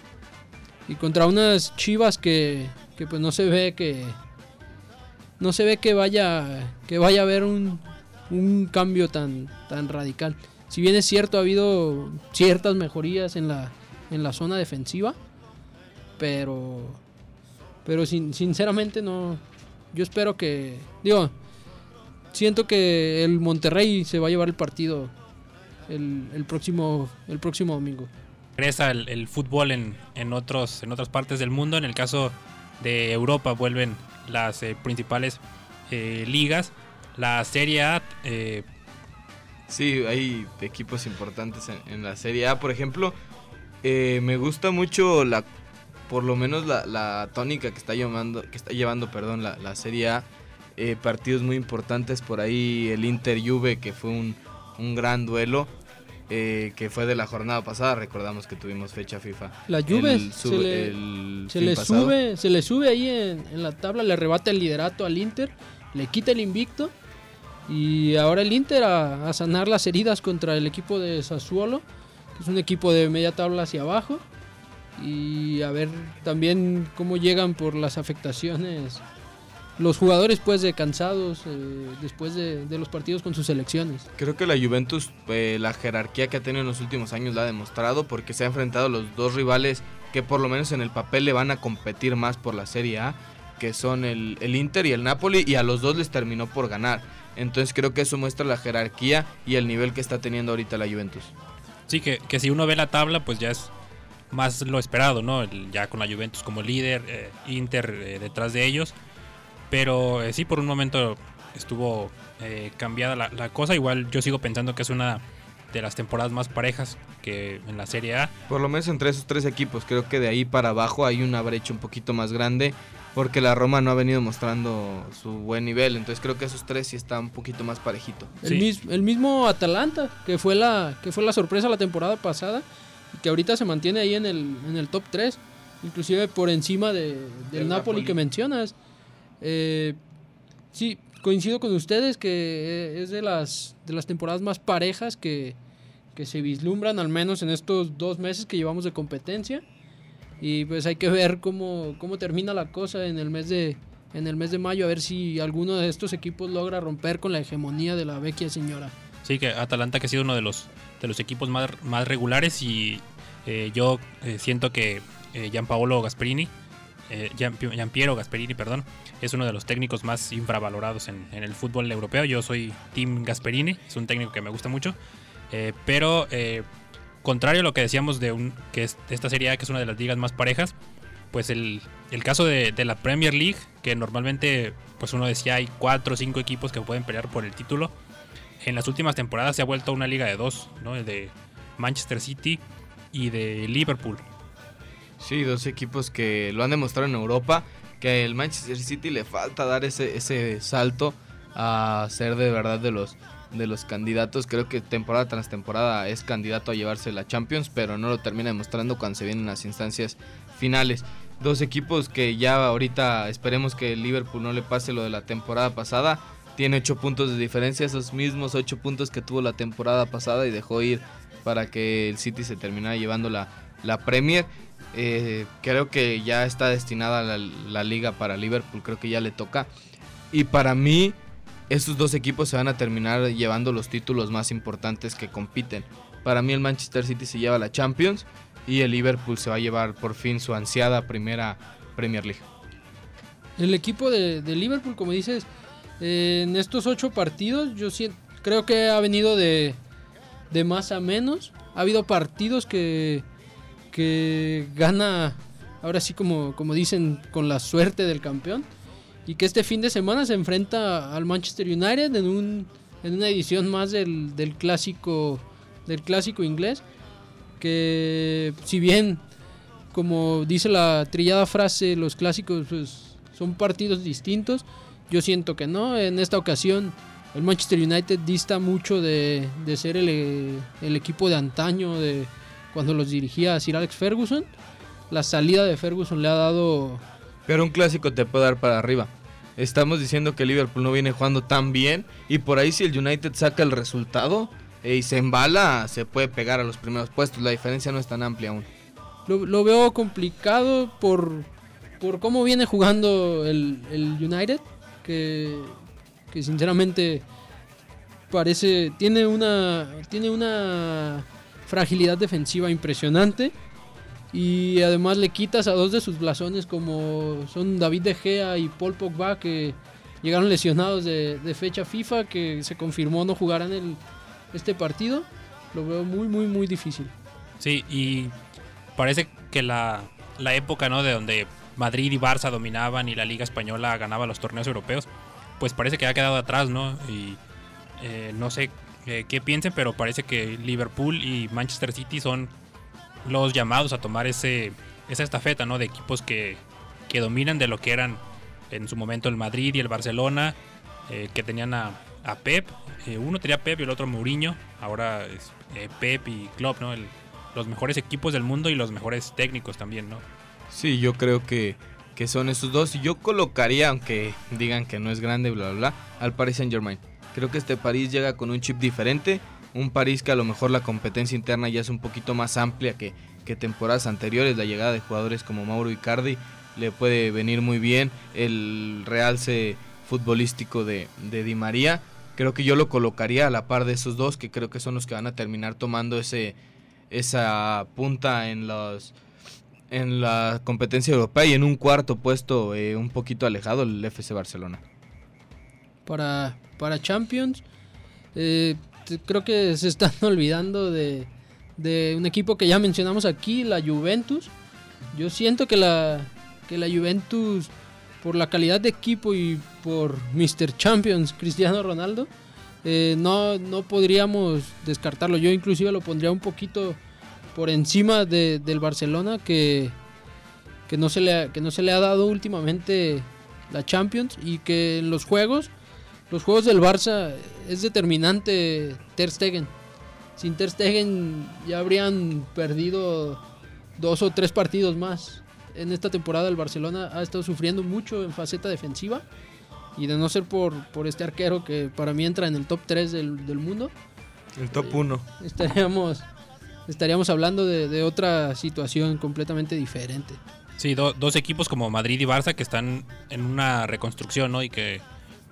y contra unas Chivas que, que pues no se ve que no se ve que vaya que vaya a haber un, un cambio tan tan radical. Si bien es cierto ha habido ciertas mejorías en la en la zona defensiva, pero pero sin- sinceramente no yo espero que digo siento que el Monterrey se va a llevar el partido el, el próximo el próximo domingo. regresa el, el fútbol en, en, otros, en otras partes del mundo. En el caso de Europa vuelven las eh, principales eh, ligas. La Serie A, eh, Sí, hay equipos importantes en, la Serie A. Por ejemplo, eh, me gusta mucho la, por lo menos la, tónica que está llevando, que está llevando, perdón, la, la Serie A. Partidos muy importantes por ahí, el Inter Juve que fue un, un gran duelo. Eh, que fue de la jornada pasada, recordamos que tuvimos fecha FIFA. La Juve El se le- el Se fin le pasado. sube, se le sube ahí en, en la tabla, le arrebata el liderato al Inter, le quita el invicto y ahora el Inter a, a sanar las heridas contra el equipo de Sassuolo, que es un equipo de media tabla hacia abajo y a ver también cómo llegan por las afectaciones los jugadores pues de cansados eh, después de, de los partidos con sus selecciones. Creo que la Juventus, eh, la jerarquía que ha tenido en los últimos años la ha demostrado porque se ha enfrentado a los dos rivales que por lo menos en el papel le van a competir más por la Serie A, que son el, el Inter y el Napoli, y a los dos les terminó por ganar. Entonces creo que eso muestra la jerarquía y el nivel que está teniendo ahorita la Juventus. sí que, que si uno ve la tabla, pues ya es más lo esperado, ¿no? El- ya con la Juventus como líder, eh, Inter eh, detrás de ellos. Pero eh, sí, por un momento estuvo eh, cambiada la, la cosa. Igual yo sigo pensando que es una de las temporadas más parejas que en la Serie A. Por lo menos entre esos tres equipos, creo que de ahí para abajo hay una brecha un poquito más grande porque la Roma no ha venido mostrando su buen nivel. Entonces creo que esos tres sí están un poquito más parejito. El, mis- el mismo Atalanta, que fue la que fue la sorpresa la temporada pasada y que ahorita se mantiene ahí en el, en el top 3, inclusive por encima de, del Del Napoli, Napoli. que mencionas. Eh, sí, coincido con ustedes que es de las, de las temporadas más parejas que, que se vislumbran, al menos en estos dos meses que llevamos de competencia. Y pues hay que ver cómo, cómo termina la cosa en el mes de en el mes de mayo, a ver si alguno de estos equipos logra romper con la hegemonía de la vecchia señora. Sí, que Atalanta que ha sido uno de los, de los equipos más, más regulares y eh, yo eh, siento que eh, Gianpaolo Gasperini, eh, Gianpiero Gasperini, perdón, es uno de los técnicos más infravalorados en, el fútbol europeo. Yo soy Team Gasperini, es un técnico que me gusta mucho, eh, pero eh, contrario a lo que decíamos de, que esta serie A, que es una de las ligas más parejas, pues el, caso de, la Premier League, que normalmente pues uno decía hay cuatro o cinco equipos que pueden pelear por el título, en las últimas temporadas se ha vuelto una liga de dos, ¿no? De Manchester City y de Liverpool. Sí, dos equipos que lo han demostrado en Europa, que el Manchester City le falta dar ese, ese salto a ser de verdad de los, de los candidatos. Creo que temporada tras temporada es candidato a llevarse la Champions, pero no lo termina demostrando cuando se vienen las instancias finales. Dos equipos que ya ahorita esperemos que el Liverpool no le pase lo de la temporada pasada. Tiene ocho puntos de diferencia, esos mismos ocho puntos que tuvo la temporada pasada y dejó ir para que el City se terminara llevando la, la Premier. Eh, creo que ya está destinada la, liga para Liverpool, creo que ya le toca. Y para mí, estos dos equipos se van a terminar llevando los títulos más importantes que compiten. Para mí el Manchester City se lleva la Champions y el Liverpool se va a llevar por fin su ansiada primera Premier League. El equipo de, Liverpool, como dices, eh, en estos ocho partidos, yo creo que ha venido de, de más a menos. Ha habido partidos que, que gana, ahora sí como, como dicen, con la suerte del campeón. Y que este fin de semana se enfrenta al Manchester United en, un, en una edición más del, del clásico del clásico inglés. Que si bien como dice la trillada frase, los clásicos pues, son partidos distintos. Yo siento que no. En esta ocasión, el Manchester United dista mucho de, de ser el, el equipo de antaño, de cuando los dirigía Sir Alex Ferguson. La salida de Ferguson le ha dado. Pero un clásico te puede dar para arriba. estamos diciendo que Liverpool no viene jugando tan bien y por ahí si el United saca el resultado eh, y se embala, se puede pegar a los primeros puestos. La diferencia no es tan amplia aún. Lo, lo veo complicado por, por cómo viene jugando el, el United, que, que sinceramente parece tiene una tiene una fragilidad defensiva impresionante y además le quitas a dos de sus blasones como son David De Gea y Paul Pogba que llegaron lesionados de, fecha FIFA que se confirmó no jugarán el, este partido lo veo muy muy muy difícil Sí, y parece que la, la época, ¿no? De donde Madrid y Barça dominaban y la Liga Española ganaba los torneos europeos, pues parece que ha quedado atrás, ¿no? Y eh, no sé eh, qué piensen, pero parece que Liverpool y Manchester City son los llamados a tomar ese, esa estafeta, ¿no? De equipos que, que dominan de lo que eran en su momento el Madrid y el Barcelona, eh, que tenían a, a Pep. Eh, uno tenía Pep y el otro Mourinho. Ahora es eh, Pep y Klopp, ¿no? El- los mejores equipos del mundo y los mejores técnicos también, ¿no? Sí, yo creo que, que son esos dos. Y yo colocaría, aunque digan que no es grande, bla, bla, bla, al Paris Saint Germain. Creo que este París llega con un chip diferente. Un París que a lo mejor la competencia interna ya es un poquito más amplia que, temporadas anteriores. La llegada de jugadores como Mauro Icardi le puede venir muy bien. El realce futbolístico de, de Di María. Creo que yo lo colocaría a la par de esos dos, que creo que son los que van a terminar tomando ese, esa punta en los en la competencia europea y en un cuarto puesto eh, un poquito alejado el FC Barcelona. para, para Champions. Eh, creo que se están olvidando de, de un equipo que ya mencionamos aquí, la Juventus. Yo siento que la, que la Juventus, por la calidad de equipo y por Mr. Champions, Cristiano Ronaldo, eh, no, no podríamos descartarlo. Yo inclusive lo pondría un poquito por encima de- del Barcelona, que, que, no se le ha, que no se le ha dado últimamente la Champions y que en los juegos los juegos del Barça es determinante Ter Stegen. Sin Ter Stegen ya habrían perdido dos o tres partidos más. En esta temporada el Barcelona ha estado sufriendo mucho en faceta defensiva. Y de no ser por, por este arquero que para mí entra en el top 3 del, del mundo, El top 1. estaríamos, estaríamos hablando de, de otra situación completamente diferente. Sí, do- dos equipos como Madrid y Barça que están en una reconstrucción, ¿no? Y que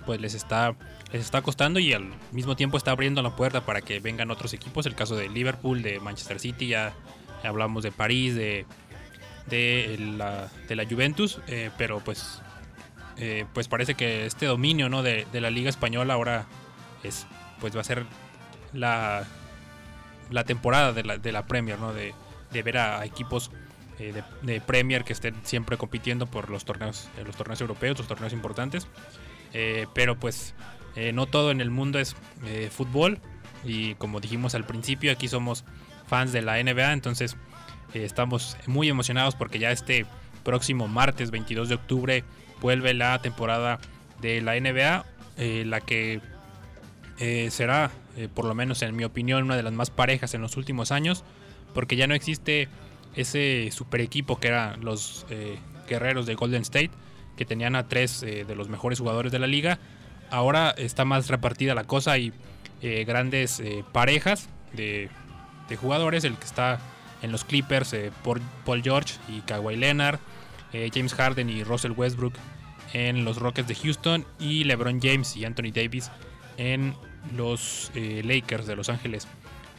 pues les está les está costando y al mismo tiempo está abriendo la puerta para que vengan otros equipos. El caso de Liverpool, de Manchester City, ya, hablamos de París, de, de la, de la Juventus, eh, pero pues eh, pues parece que este dominio, ¿no? De, de la Liga Española ahora es pues va a ser la, la temporada de la, de la Premier, ¿no? De, de ver a, a equipos eh, de, de Premier que estén siempre compitiendo por los torneos, los torneos europeos, los torneos importantes. Eh, pero pues eh, no todo en el mundo es eh, fútbol. Y como dijimos al principio aquí somos fans de la NBA, entonces estamos muy emocionados porque ya este próximo martes 22 de octubre vuelve la temporada de la NBA, la que será, por lo menos en mi opinión, una de las más parejas en los últimos años, porque ya no existe ese super equipo que eran los guerreros de Golden State, que tenían a tres eh, de los mejores jugadores de la liga. Ahora está más repartida la cosa y eh, grandes eh, parejas de, jugadores. El que está en los Clippers, Paul George y Kawhi Leonard, James Harden y Russell Westbrook en los Rockets de Houston y LeBron James y Anthony Davis en los Lakers de Los Ángeles.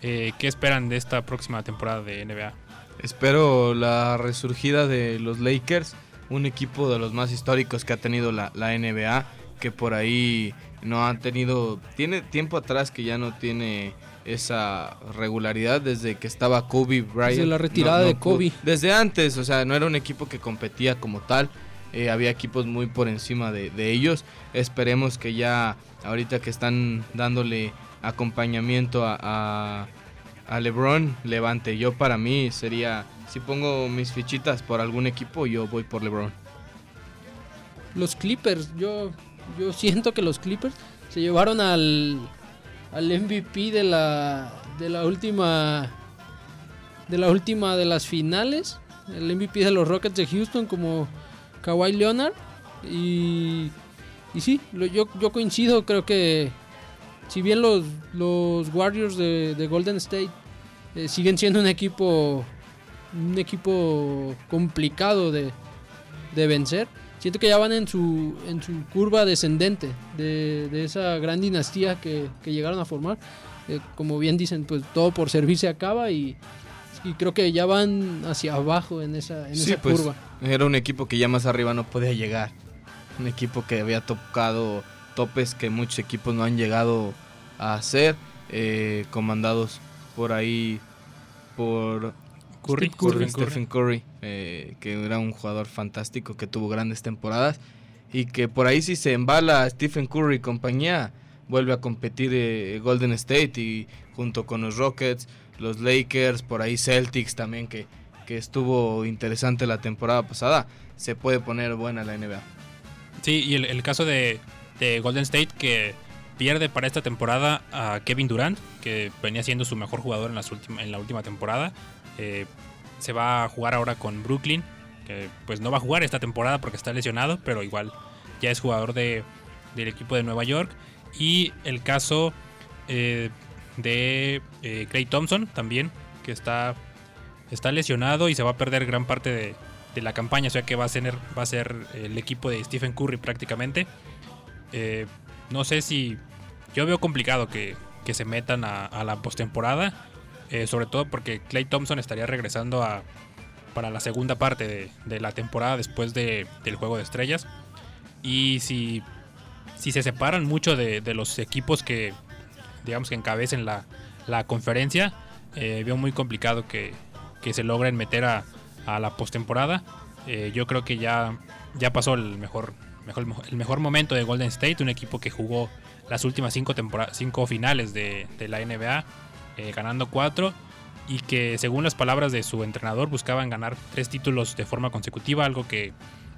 ¿Qué esperan de esta próxima temporada de NBA? Espero la resurgida de los Lakers, un equipo de los más históricos que ha tenido la, la NBA, que por ahí no han tenido, tiene tiempo atrás que ya no tiene esa regularidad desde que estaba Kobe Bryant. Desde la retirada No- no de Kobe. Desde antes, o sea, no era un equipo que competía como tal. eh, había equipos muy por encima de, de ellos. Esperemos que ya, ahorita que están dándole acompañamiento a, a, a LeBron, levante. Yo para mí sería, si pongo mis fichitas por algún equipo, yo voy por LeBron. Los Clippers, yo, yo siento que los Clippers se llevaron al, al MVP de la, de la última de la última de las finales, el MVP de los Rockets de Houston como Kawhi Leonard y y sí, yo, yo coincido, creo que si bien los, los Warriors de, de Golden State eh, siguen siendo un equipo un equipo complicado de, de vencer, siento que ya van en su, en su curva descendente de, de esa gran dinastía que, que llegaron a formar. Eh, como bien dicen, pues todo por servir se acaba y, y creo que ya van hacia abajo en esa, en Sí, esa pues curva. era un equipo que ya más arriba no podía llegar. Un equipo que había tocado topes que muchos equipos no han llegado a hacer, eh, comandados por ahí por Curry. Stephen Curry. Stephen Curry, eh, que era un jugador fantástico que tuvo grandes temporadas y que por ahí si se embala Stephen Curry y compañía vuelve a competir eh, Golden State y junto con los Rockets, los Lakers, por ahí Celtics también que, que estuvo interesante la temporada pasada, se puede poner buena la NBA. Sí, y el, el caso de, de Golden State que pierde para esta temporada a Kevin Durant, que venía siendo su mejor jugador en, las última- en la última temporada. Eh, se va a jugar ahora con Brooklyn, que pues no va a jugar esta temporada porque está lesionado, pero igual ya es jugador de, del equipo de Nueva York. Y el caso eh, de eh, Clay Thompson también, que está, está lesionado y se va a perder gran parte de, la campaña, o sea que va a ser, va a ser el equipo de Stephen Curry prácticamente. Eh, no sé si yo veo complicado que, que se metan a la postemporada, eh, sobre todo porque Clay Thompson estaría regresando a, para la segunda parte de, la temporada después de- del juego de estrellas. Y si, si se separan mucho de, los equipos que, digamos, que encabecen la, la conferencia, eh, veo muy complicado que, que se logren meter a, a la postemporada. Eh, yo creo que ya, ya pasó el mejor, mejor, el mejor momento de Golden State, un equipo que jugó las últimas cinco, cinco finales de la NBA, eh, ganando cuatro, y que según las palabras de su entrenador buscaban ganar tres títulos de forma consecutiva, algo que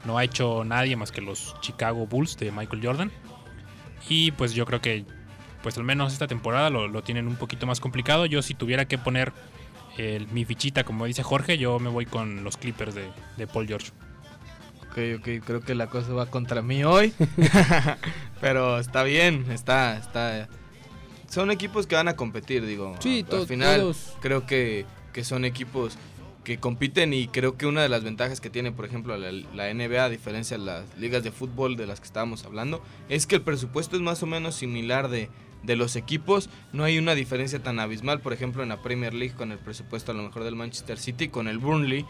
no ha hecho nadie más que los Chicago Bulls de Michael Jordan. Y pues yo creo que pues al menos esta temporada lo, lo tienen un poquito más complicado. Yo si tuviera que poner el- mi fichita, como dice Jorge, yo me voy con los Clippers de, de Paul George. Ok, ok, creo que la cosa va contra mí hoy. Pero está bien, está, está. Son equipos que van a competir, digo. Sí, al final todos. creo que, que son equipos que compiten y creo que una de las ventajas que tiene, por ejemplo, la, la NBA, a diferencia de las ligas de fútbol de las que estábamos hablando, es que el presupuesto es más o menos similar de, de los equipos. No hay una diferencia tan abismal, por ejemplo, en la Premier League con el presupuesto a lo mejor del Manchester City, con el Burnley,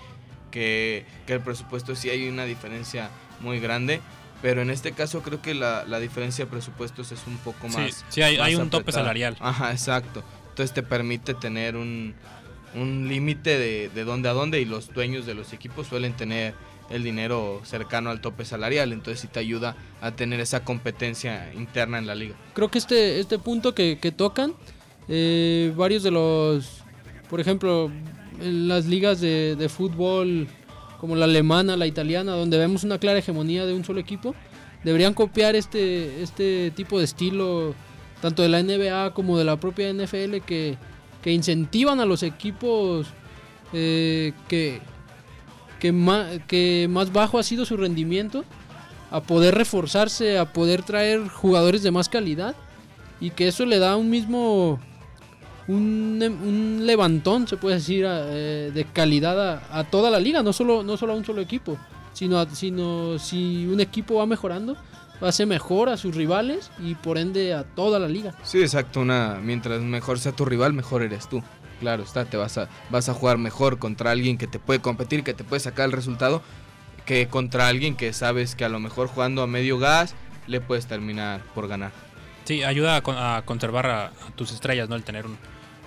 que, que el presupuesto sí hay una diferencia muy grande. Pero en este caso creo que la, la diferencia de presupuestos es un poco más. sí, hay- más hay un tope salarial. Ajá, exacto. Entonces te permite tener un, un límite de, de dónde a dónde y los dueños de los equipos suelen tener el dinero cercano al tope salarial. Entonces sí te ayuda a tener esa competencia interna en la liga. creo que este, este punto que, que tocan, eh, varios de los, por ejemplo, en las ligas de, de fútbol como la alemana, la italiana, donde vemos una clara hegemonía de un solo equipo, deberían copiar este, este tipo de estilo, tanto de la NBA como de la propia NFL, que, que incentivan a los equipos eh, que, que, más, que más bajo ha sido su rendimiento a poder reforzarse, a poder traer jugadores de más calidad y que eso le da un mismo un, un levantón, se puede decir, eh, de calidad a, a toda la liga, no solo, no solo a un solo equipo, sino, a- sino si un equipo va mejorando, hace mejor a sus rivales y por ende a toda la liga. Sí, exacto. Una, mientras mejor sea tu rival, mejor eres tú. Claro, está, te vas a, vas a jugar mejor contra alguien que te puede competir, que te puede sacar el resultado, que contra alguien que sabes que a lo mejor jugando a medio gas le puedes terminar por ganar. Sí, ayuda a, con- a conservar a, a tus estrellas, ¿no? El tener un,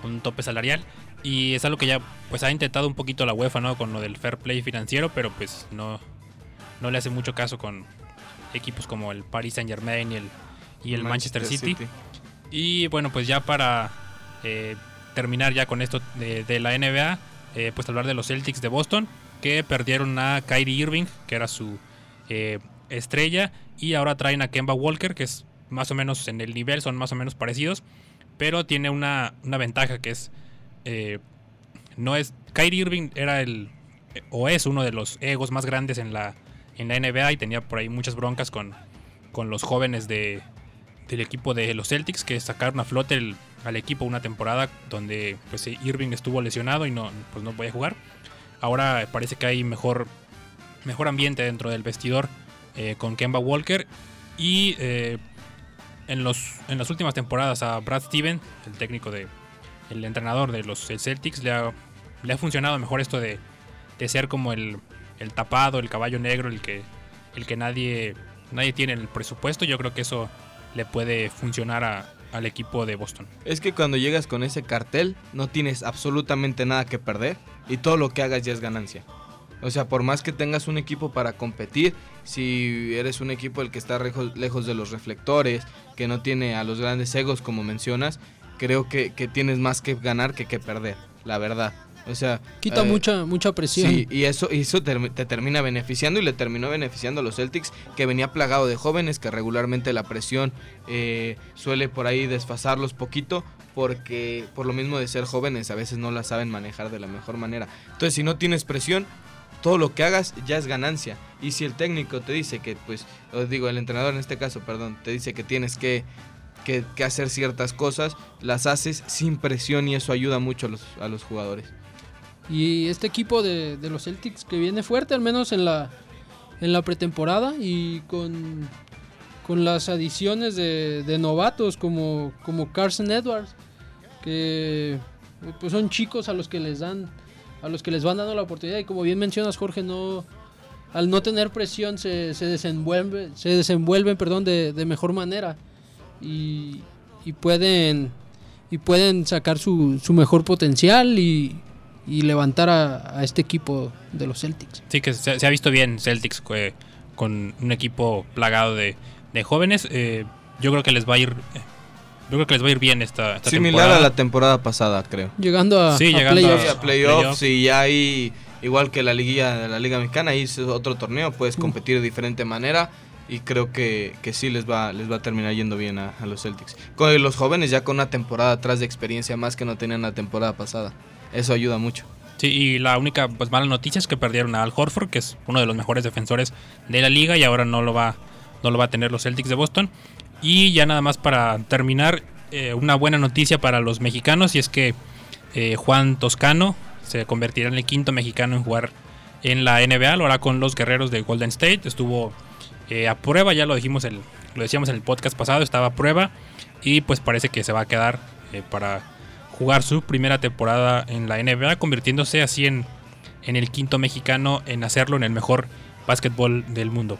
un tope salarial. Y es algo que ya pues ha intentado un poquito la UEFA, ¿no? Con lo del fair play financiero, pero pues no, no le hace mucho caso con equipos como el Paris Saint Germain y el, y el Manchester, City. Y bueno, pues ya para eh, terminar ya con esto de, de la NBA, eh, pues hablar de los Celtics de Boston, que perdieron a Kyrie Irving, que era su eh, estrella, y ahora traen a Kemba Walker, que es más o menos en el nivel, son más o menos parecidos, pero tiene una, una ventaja que es, eh, no es, Kyrie Irving era el, o es uno de los egos más grandes en la, en la NBA y tenía por ahí muchas broncas con, con los jóvenes de, del equipo de los Celtics que sacaron a flote al equipo una temporada donde pues Irving estuvo lesionado y no pues no podía jugar. Ahora parece que hay mejor mejor ambiente dentro del vestidor eh, con Kemba Walker y eh, en los en las últimas temporadas a Brad Steven, el técnico de el entrenador de los Celtics le ha, le ha funcionado mejor esto de, de ser como el, el tapado, el caballo negro, el que el que nadie nadie tiene en el presupuesto. Yo creo que eso le puede funcionar a- al equipo de Boston. Es que cuando llegas con ese cartel no tienes absolutamente nada que perder y todo lo que hagas ya es ganancia. O sea, por más que tengas un equipo para competir, si eres un equipo el que está lejos, de los reflectores, que no tiene a los grandes egos como mencionas, creo que, que tienes más que ganar que que perder, la verdad. O sea, Quita eh, mucha, mucha presión. Sí, y eso, y eso te termina beneficiando y le terminó beneficiando a los Celtics, que venía plagado de jóvenes, que regularmente la presión eh, suele por ahí desfasarlos poquito, porque por lo mismo de ser jóvenes a veces no la saben manejar de la mejor manera. Entonces, si no tienes presión, todo lo que hagas ya es ganancia. Y si el técnico te dice que, pues, os digo, el entrenador en este caso, perdón, te dice que tienes que, que, hacer ciertas cosas, las haces sin presión y eso ayuda mucho a los, a los jugadores. Y este equipo de, de los Celtics que viene fuerte, al menos en la, en la pretemporada, y con, con las adiciones de, de novatos como, como Carson Edwards, que pues son chicos a los que les dan a los que les van dando la oportunidad y como bien mencionas Jorge no al no tener presión se, se desenvuelve se desenvuelven de, de mejor manera y, y pueden y pueden sacar su, su mejor potencial y, y levantar a, este equipo de los Celtics. Sí, que se, se ha visto bien Celtics eh, con un equipo plagado de, de jóvenes. eh, yo creo que les va a ir. Yo creo que les va a ir bien esta, esta Similar temporada. a la temporada pasada, creo. Llegando a, Sí, a llegando playoffs. Sí, a playoffs y ya ahí, igual que la liguilla de la Liga Mexicana, ahí es otro torneo, puedes competir de diferente manera y creo que, que sí les va, les va a terminar yendo bien a, a los Celtics. Con los jóvenes ya con una temporada atrás de experiencia más que no tenían la temporada pasada. Eso ayuda mucho. Sí, y la única pues, mala noticia es que perdieron a Al Horford, que es uno de los mejores defensores de la liga y ahora no lo va, no lo va a tener los Celtics de Boston. Y ya nada más para terminar, eh, una buena noticia para los mexicanos y es que eh, Juan Toscano se convertirá en el quinto mexicano en jugar en la NBA, lo hará con los guerreros de Golden State. Estuvo eh, a prueba, ya lo dijimos el, lo decíamos en el podcast pasado, estaba a prueba y pues parece que se va a quedar para jugar su primera temporada en la NBA, convirtiéndose así en, en el quinto mexicano en hacerlo en el mejor básquetbol del mundo.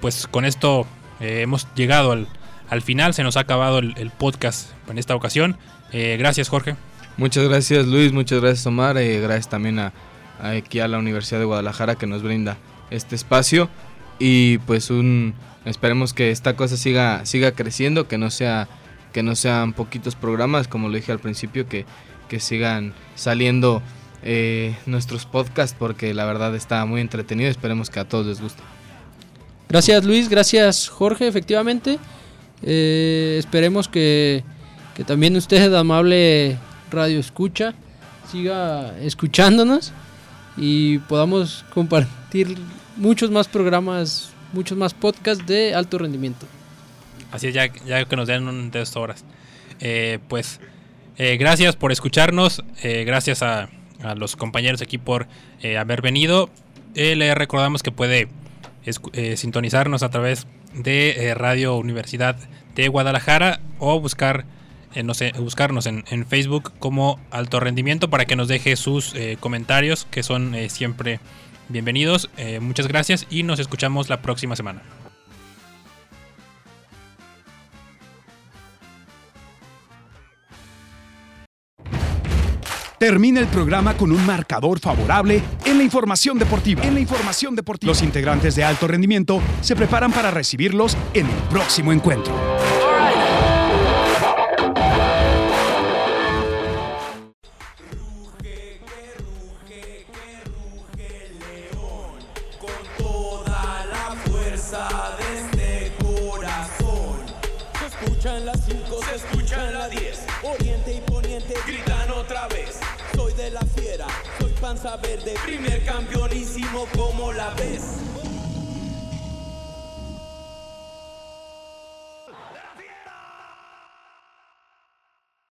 Pues con esto eh, hemos llegado al, al final, se nos ha acabado el, podcast en esta ocasión. Eh, gracias Jorge. Muchas gracias Luis, muchas gracias Omar, eh, gracias también a, aquí a la Universidad de Guadalajara que nos brinda este espacio y pues un esperemos que esta cosa siga siga creciendo, que no sea que no sean poquitos programas como lo dije al principio, que, que sigan saliendo nuestros podcasts porque la verdad está muy entretenido, esperemos que a todos les guste. Gracias Luis, gracias Jorge, efectivamente. Eh, esperemos que, que también usted, amable radio escucha, siga escuchándonos y podamos compartir muchos más programas, muchos más podcasts de alto rendimiento. Así es, ya, ya que nos den un de dos horas. Eh, pues eh, gracias por escucharnos, eh, gracias a, a los compañeros aquí por haber venido. Le recordamos que puede eh, sintonizarnos a través de eh, Radio Universidad de Guadalajara o buscar, eh, no sé, buscarnos en, Facebook como Alto Rendimiento para que nos deje sus comentarios que son siempre bienvenidos. Muchas gracias y nos escuchamos la próxima semana. Termina el programa con un marcador favorable en la información deportiva. En la información deportiva. Los integrantes de alto rendimiento se preparan para recibirlos en el próximo encuentro. con toda la fuerza de este corazón. Se escuchan las 5, se escuchan las 10. Soy de primer campeonísimo como la ves.